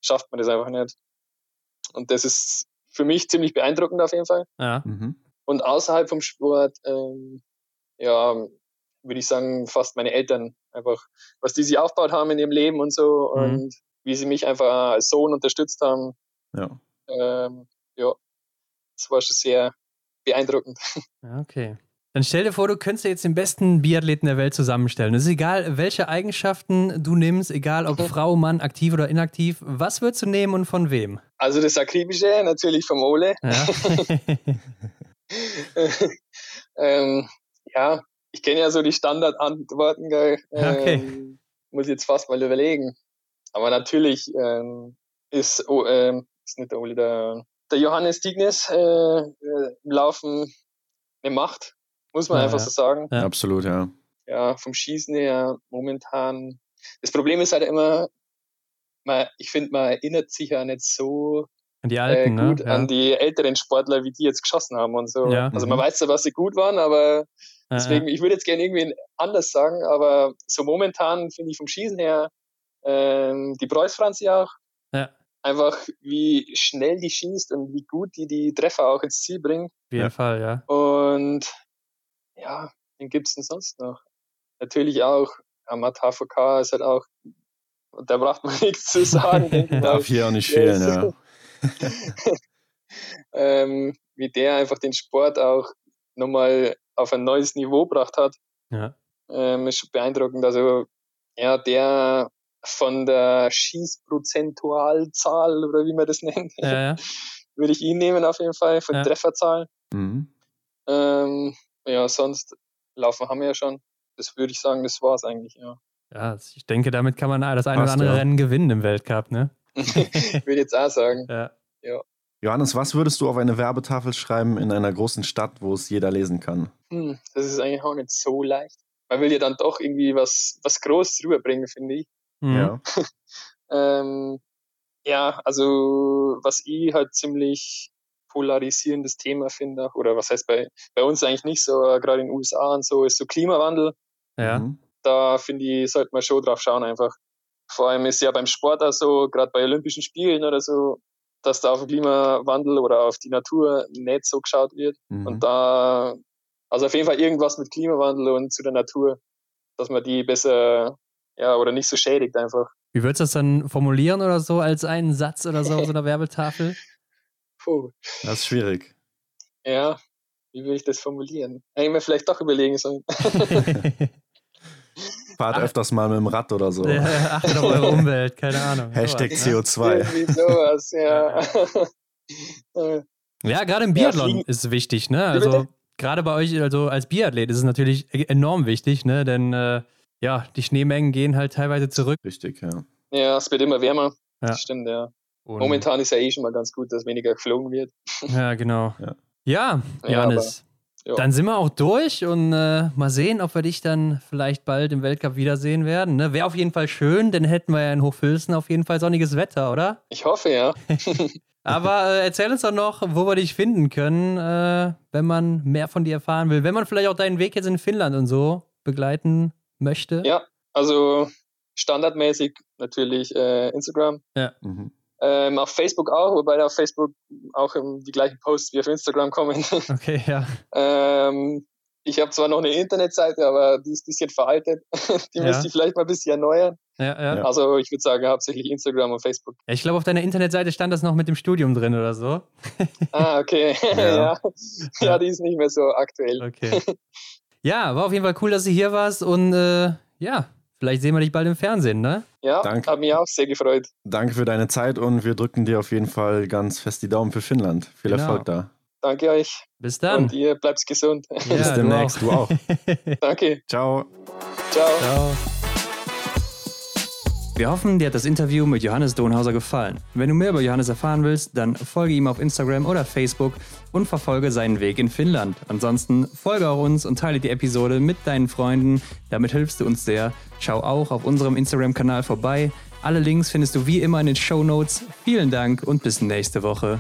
schafft man das einfach nicht. Und das ist für mich ziemlich beeindruckend auf jeden Fall. Ja. Mhm. Und außerhalb vom Sport, ähm, ja, würde ich sagen, fast meine Eltern einfach, was die sich aufgebaut haben in ihrem Leben und so mhm. und wie sie mich einfach als Sohn unterstützt haben. Ja. Ähm, ja, das war schon sehr beeindruckend. <laughs> Okay. Dann stell dir vor, du könntest jetzt den besten Biathleten der Welt zusammenstellen. Es ist egal, welche Eigenschaften du nimmst, egal ob Frau, Mann, aktiv oder inaktiv. Was würdest du nehmen und von wem? Also das Akribische natürlich vom Ole. Ja, <laughs> ähm, ja ich kenne ja so die Standardantworten. Ähm, okay. Muss jetzt fast mal überlegen. Aber natürlich ähm, ist, oh, ähm, ist nicht der Ole, der, der Johannes Dignes äh, äh, im Laufen eine Macht muss man ja, einfach so sagen. Ja. Absolut, ja. Ja, vom Schießen her momentan. Das Problem ist halt immer, man, ich finde, man erinnert sich ja nicht so an die Alten, äh, gut ne? an die älteren Sportler, wie die jetzt geschossen haben und so. Ja. Also man mhm. weiß ja, was sie gut waren, aber deswegen, ich würde jetzt gerne irgendwie anders sagen, aber so momentan finde ich vom Schießen her ähm, die Preuß Franzi auch. Ja. Einfach wie schnell die schießt und wie gut die die Treffer auch ins Ziel bringt. Auf jeden Fall, ja. Und ja, wen gibt es denn sonst noch? Natürlich auch, Amat HVK ist halt auch, da braucht <laughs> man nichts zu sagen. <laughs> Darf hier auch nicht fehlen, ja. <laughs> ähm, wie der einfach den Sport auch nochmal auf ein neues Niveau gebracht hat. Ja. Ähm, ist schon beeindruckend. Also, ja, der von der Schießprozentualzahl oder wie man das nennt, ja, ja. würde ich ihn nehmen auf jeden Fall, von ja. Trefferzahl. Mhm. Ähm, ja, sonst laufen haben wir ja schon. Das würde ich sagen, das war es eigentlich, ja. Ja, ich denke, damit kann man das eine oder andere ja. Rennen gewinnen im Weltcup, ne? <laughs> würde jetzt auch sagen. Ja. ja. Johannes, was würdest du auf eine Werbetafel schreiben in einer großen Stadt, wo es jeder lesen kann? Hm, das ist eigentlich auch nicht so leicht. Man will ja dann doch irgendwie was, was Großes rüberbringen, finde ich. Mhm. Ja. <laughs> ähm, ja, also was ich halt ziemlich polarisierendes Thema finde, oder was heißt bei, bei uns eigentlich nicht so, gerade in den USA und so, ist so Klimawandel. Ja. Mhm. Da finde ich, sollte man schon drauf schauen einfach. Vor allem ist ja beim Sport auch so, gerade bei Olympischen Spielen oder so, dass da auf den Klimawandel oder auf die Natur nicht so geschaut wird. Mhm. Und da, also auf jeden Fall irgendwas mit Klimawandel und zu der Natur, dass man die besser, ja, oder nicht so schädigt einfach. Wie würdest du das dann formulieren oder so als einen Satz oder so auf so <laughs> einer Werbetafel? Puh. Das ist schwierig. Ja, wie will ich das formulieren? Hätte ich mir vielleicht doch überlegen sollen. <laughs> Fahrt öfters mal mit dem Rad oder so. Ja, achtet auf eure Umwelt, keine Ahnung. Hashtag CO2. Irgendwie sowas, ja. ja, <laughs> gerade im Biathlon ja, ist es wichtig, ne? Also gerade bei euch, also als Biathlet ist es natürlich e-, enorm wichtig, ne? Denn äh, ja, die Schneemengen gehen halt teilweise zurück. Richtig, ja. Ja, es wird immer wärmer. Ja. Das stimmt, ja. Und Momentan ist ja eh schon mal ganz gut, dass weniger geflogen wird. <laughs> Ja, genau. Ja, ja Janis. Ja. Dann sind wir auch durch und äh, mal sehen, ob wir dich dann vielleicht bald im Weltcup wiedersehen werden. Ne? Wäre auf jeden Fall schön, denn hätten wir ja in Hochfilzen auf jeden Fall sonniges Wetter, oder? Ich hoffe, ja. <laughs> <laughs> Aber äh, erzähl uns doch noch, wo wir dich finden können, äh, wenn man mehr von dir erfahren will. Wenn man vielleicht auch deinen Weg jetzt in Finnland und so begleiten möchte. Ja, also standardmäßig natürlich äh, Instagram. Ja. Mhm. Ähm, auf Facebook auch, wobei auf Facebook auch ähm, die gleichen Posts wie auf Instagram kommen. <laughs> Okay, ja. ähm, ich habe zwar noch eine Internetseite, aber die ist ein bisschen veraltet. <laughs> die ja. müsste ich vielleicht mal ein bisschen erneuern. Ja, ja. Also ich würde sagen, hauptsächlich Instagram und Facebook. Ja, ich glaube, auf deiner Internetseite stand das noch mit dem Studium drin oder so. ah, okay. <laughs> ja. ja. die ist nicht mehr so aktuell. Okay. Ja, war auf jeden Fall cool, dass du hier warst und äh, ja, Vielleicht sehen wir dich bald im Fernsehen, ne? Ja, Danke. hat mich auch sehr gefreut. Danke für deine Zeit und wir drücken dir auf jeden Fall ganz fest die Daumen für Finnland. Viel genau. Erfolg da. Danke euch. Bis dann. Und ihr bleibt gesund. Ja, Bis demnächst, du auch. Du auch. <laughs> Danke. Ciao. Ciao. Ciao. Wir hoffen, dir hat das Interview mit Johannes Donhauser gefallen. Wenn du mehr über Johannes erfahren willst, dann folge ihm auf Instagram oder Facebook und verfolge seinen Weg in Finnland. Ansonsten folge auch uns und teile die Episode mit deinen Freunden. Damit hilfst du uns sehr. Schau auch auf unserem Instagram-Kanal vorbei. Alle Links findest du wie immer in den Show Notes. Vielen Dank und bis nächste Woche.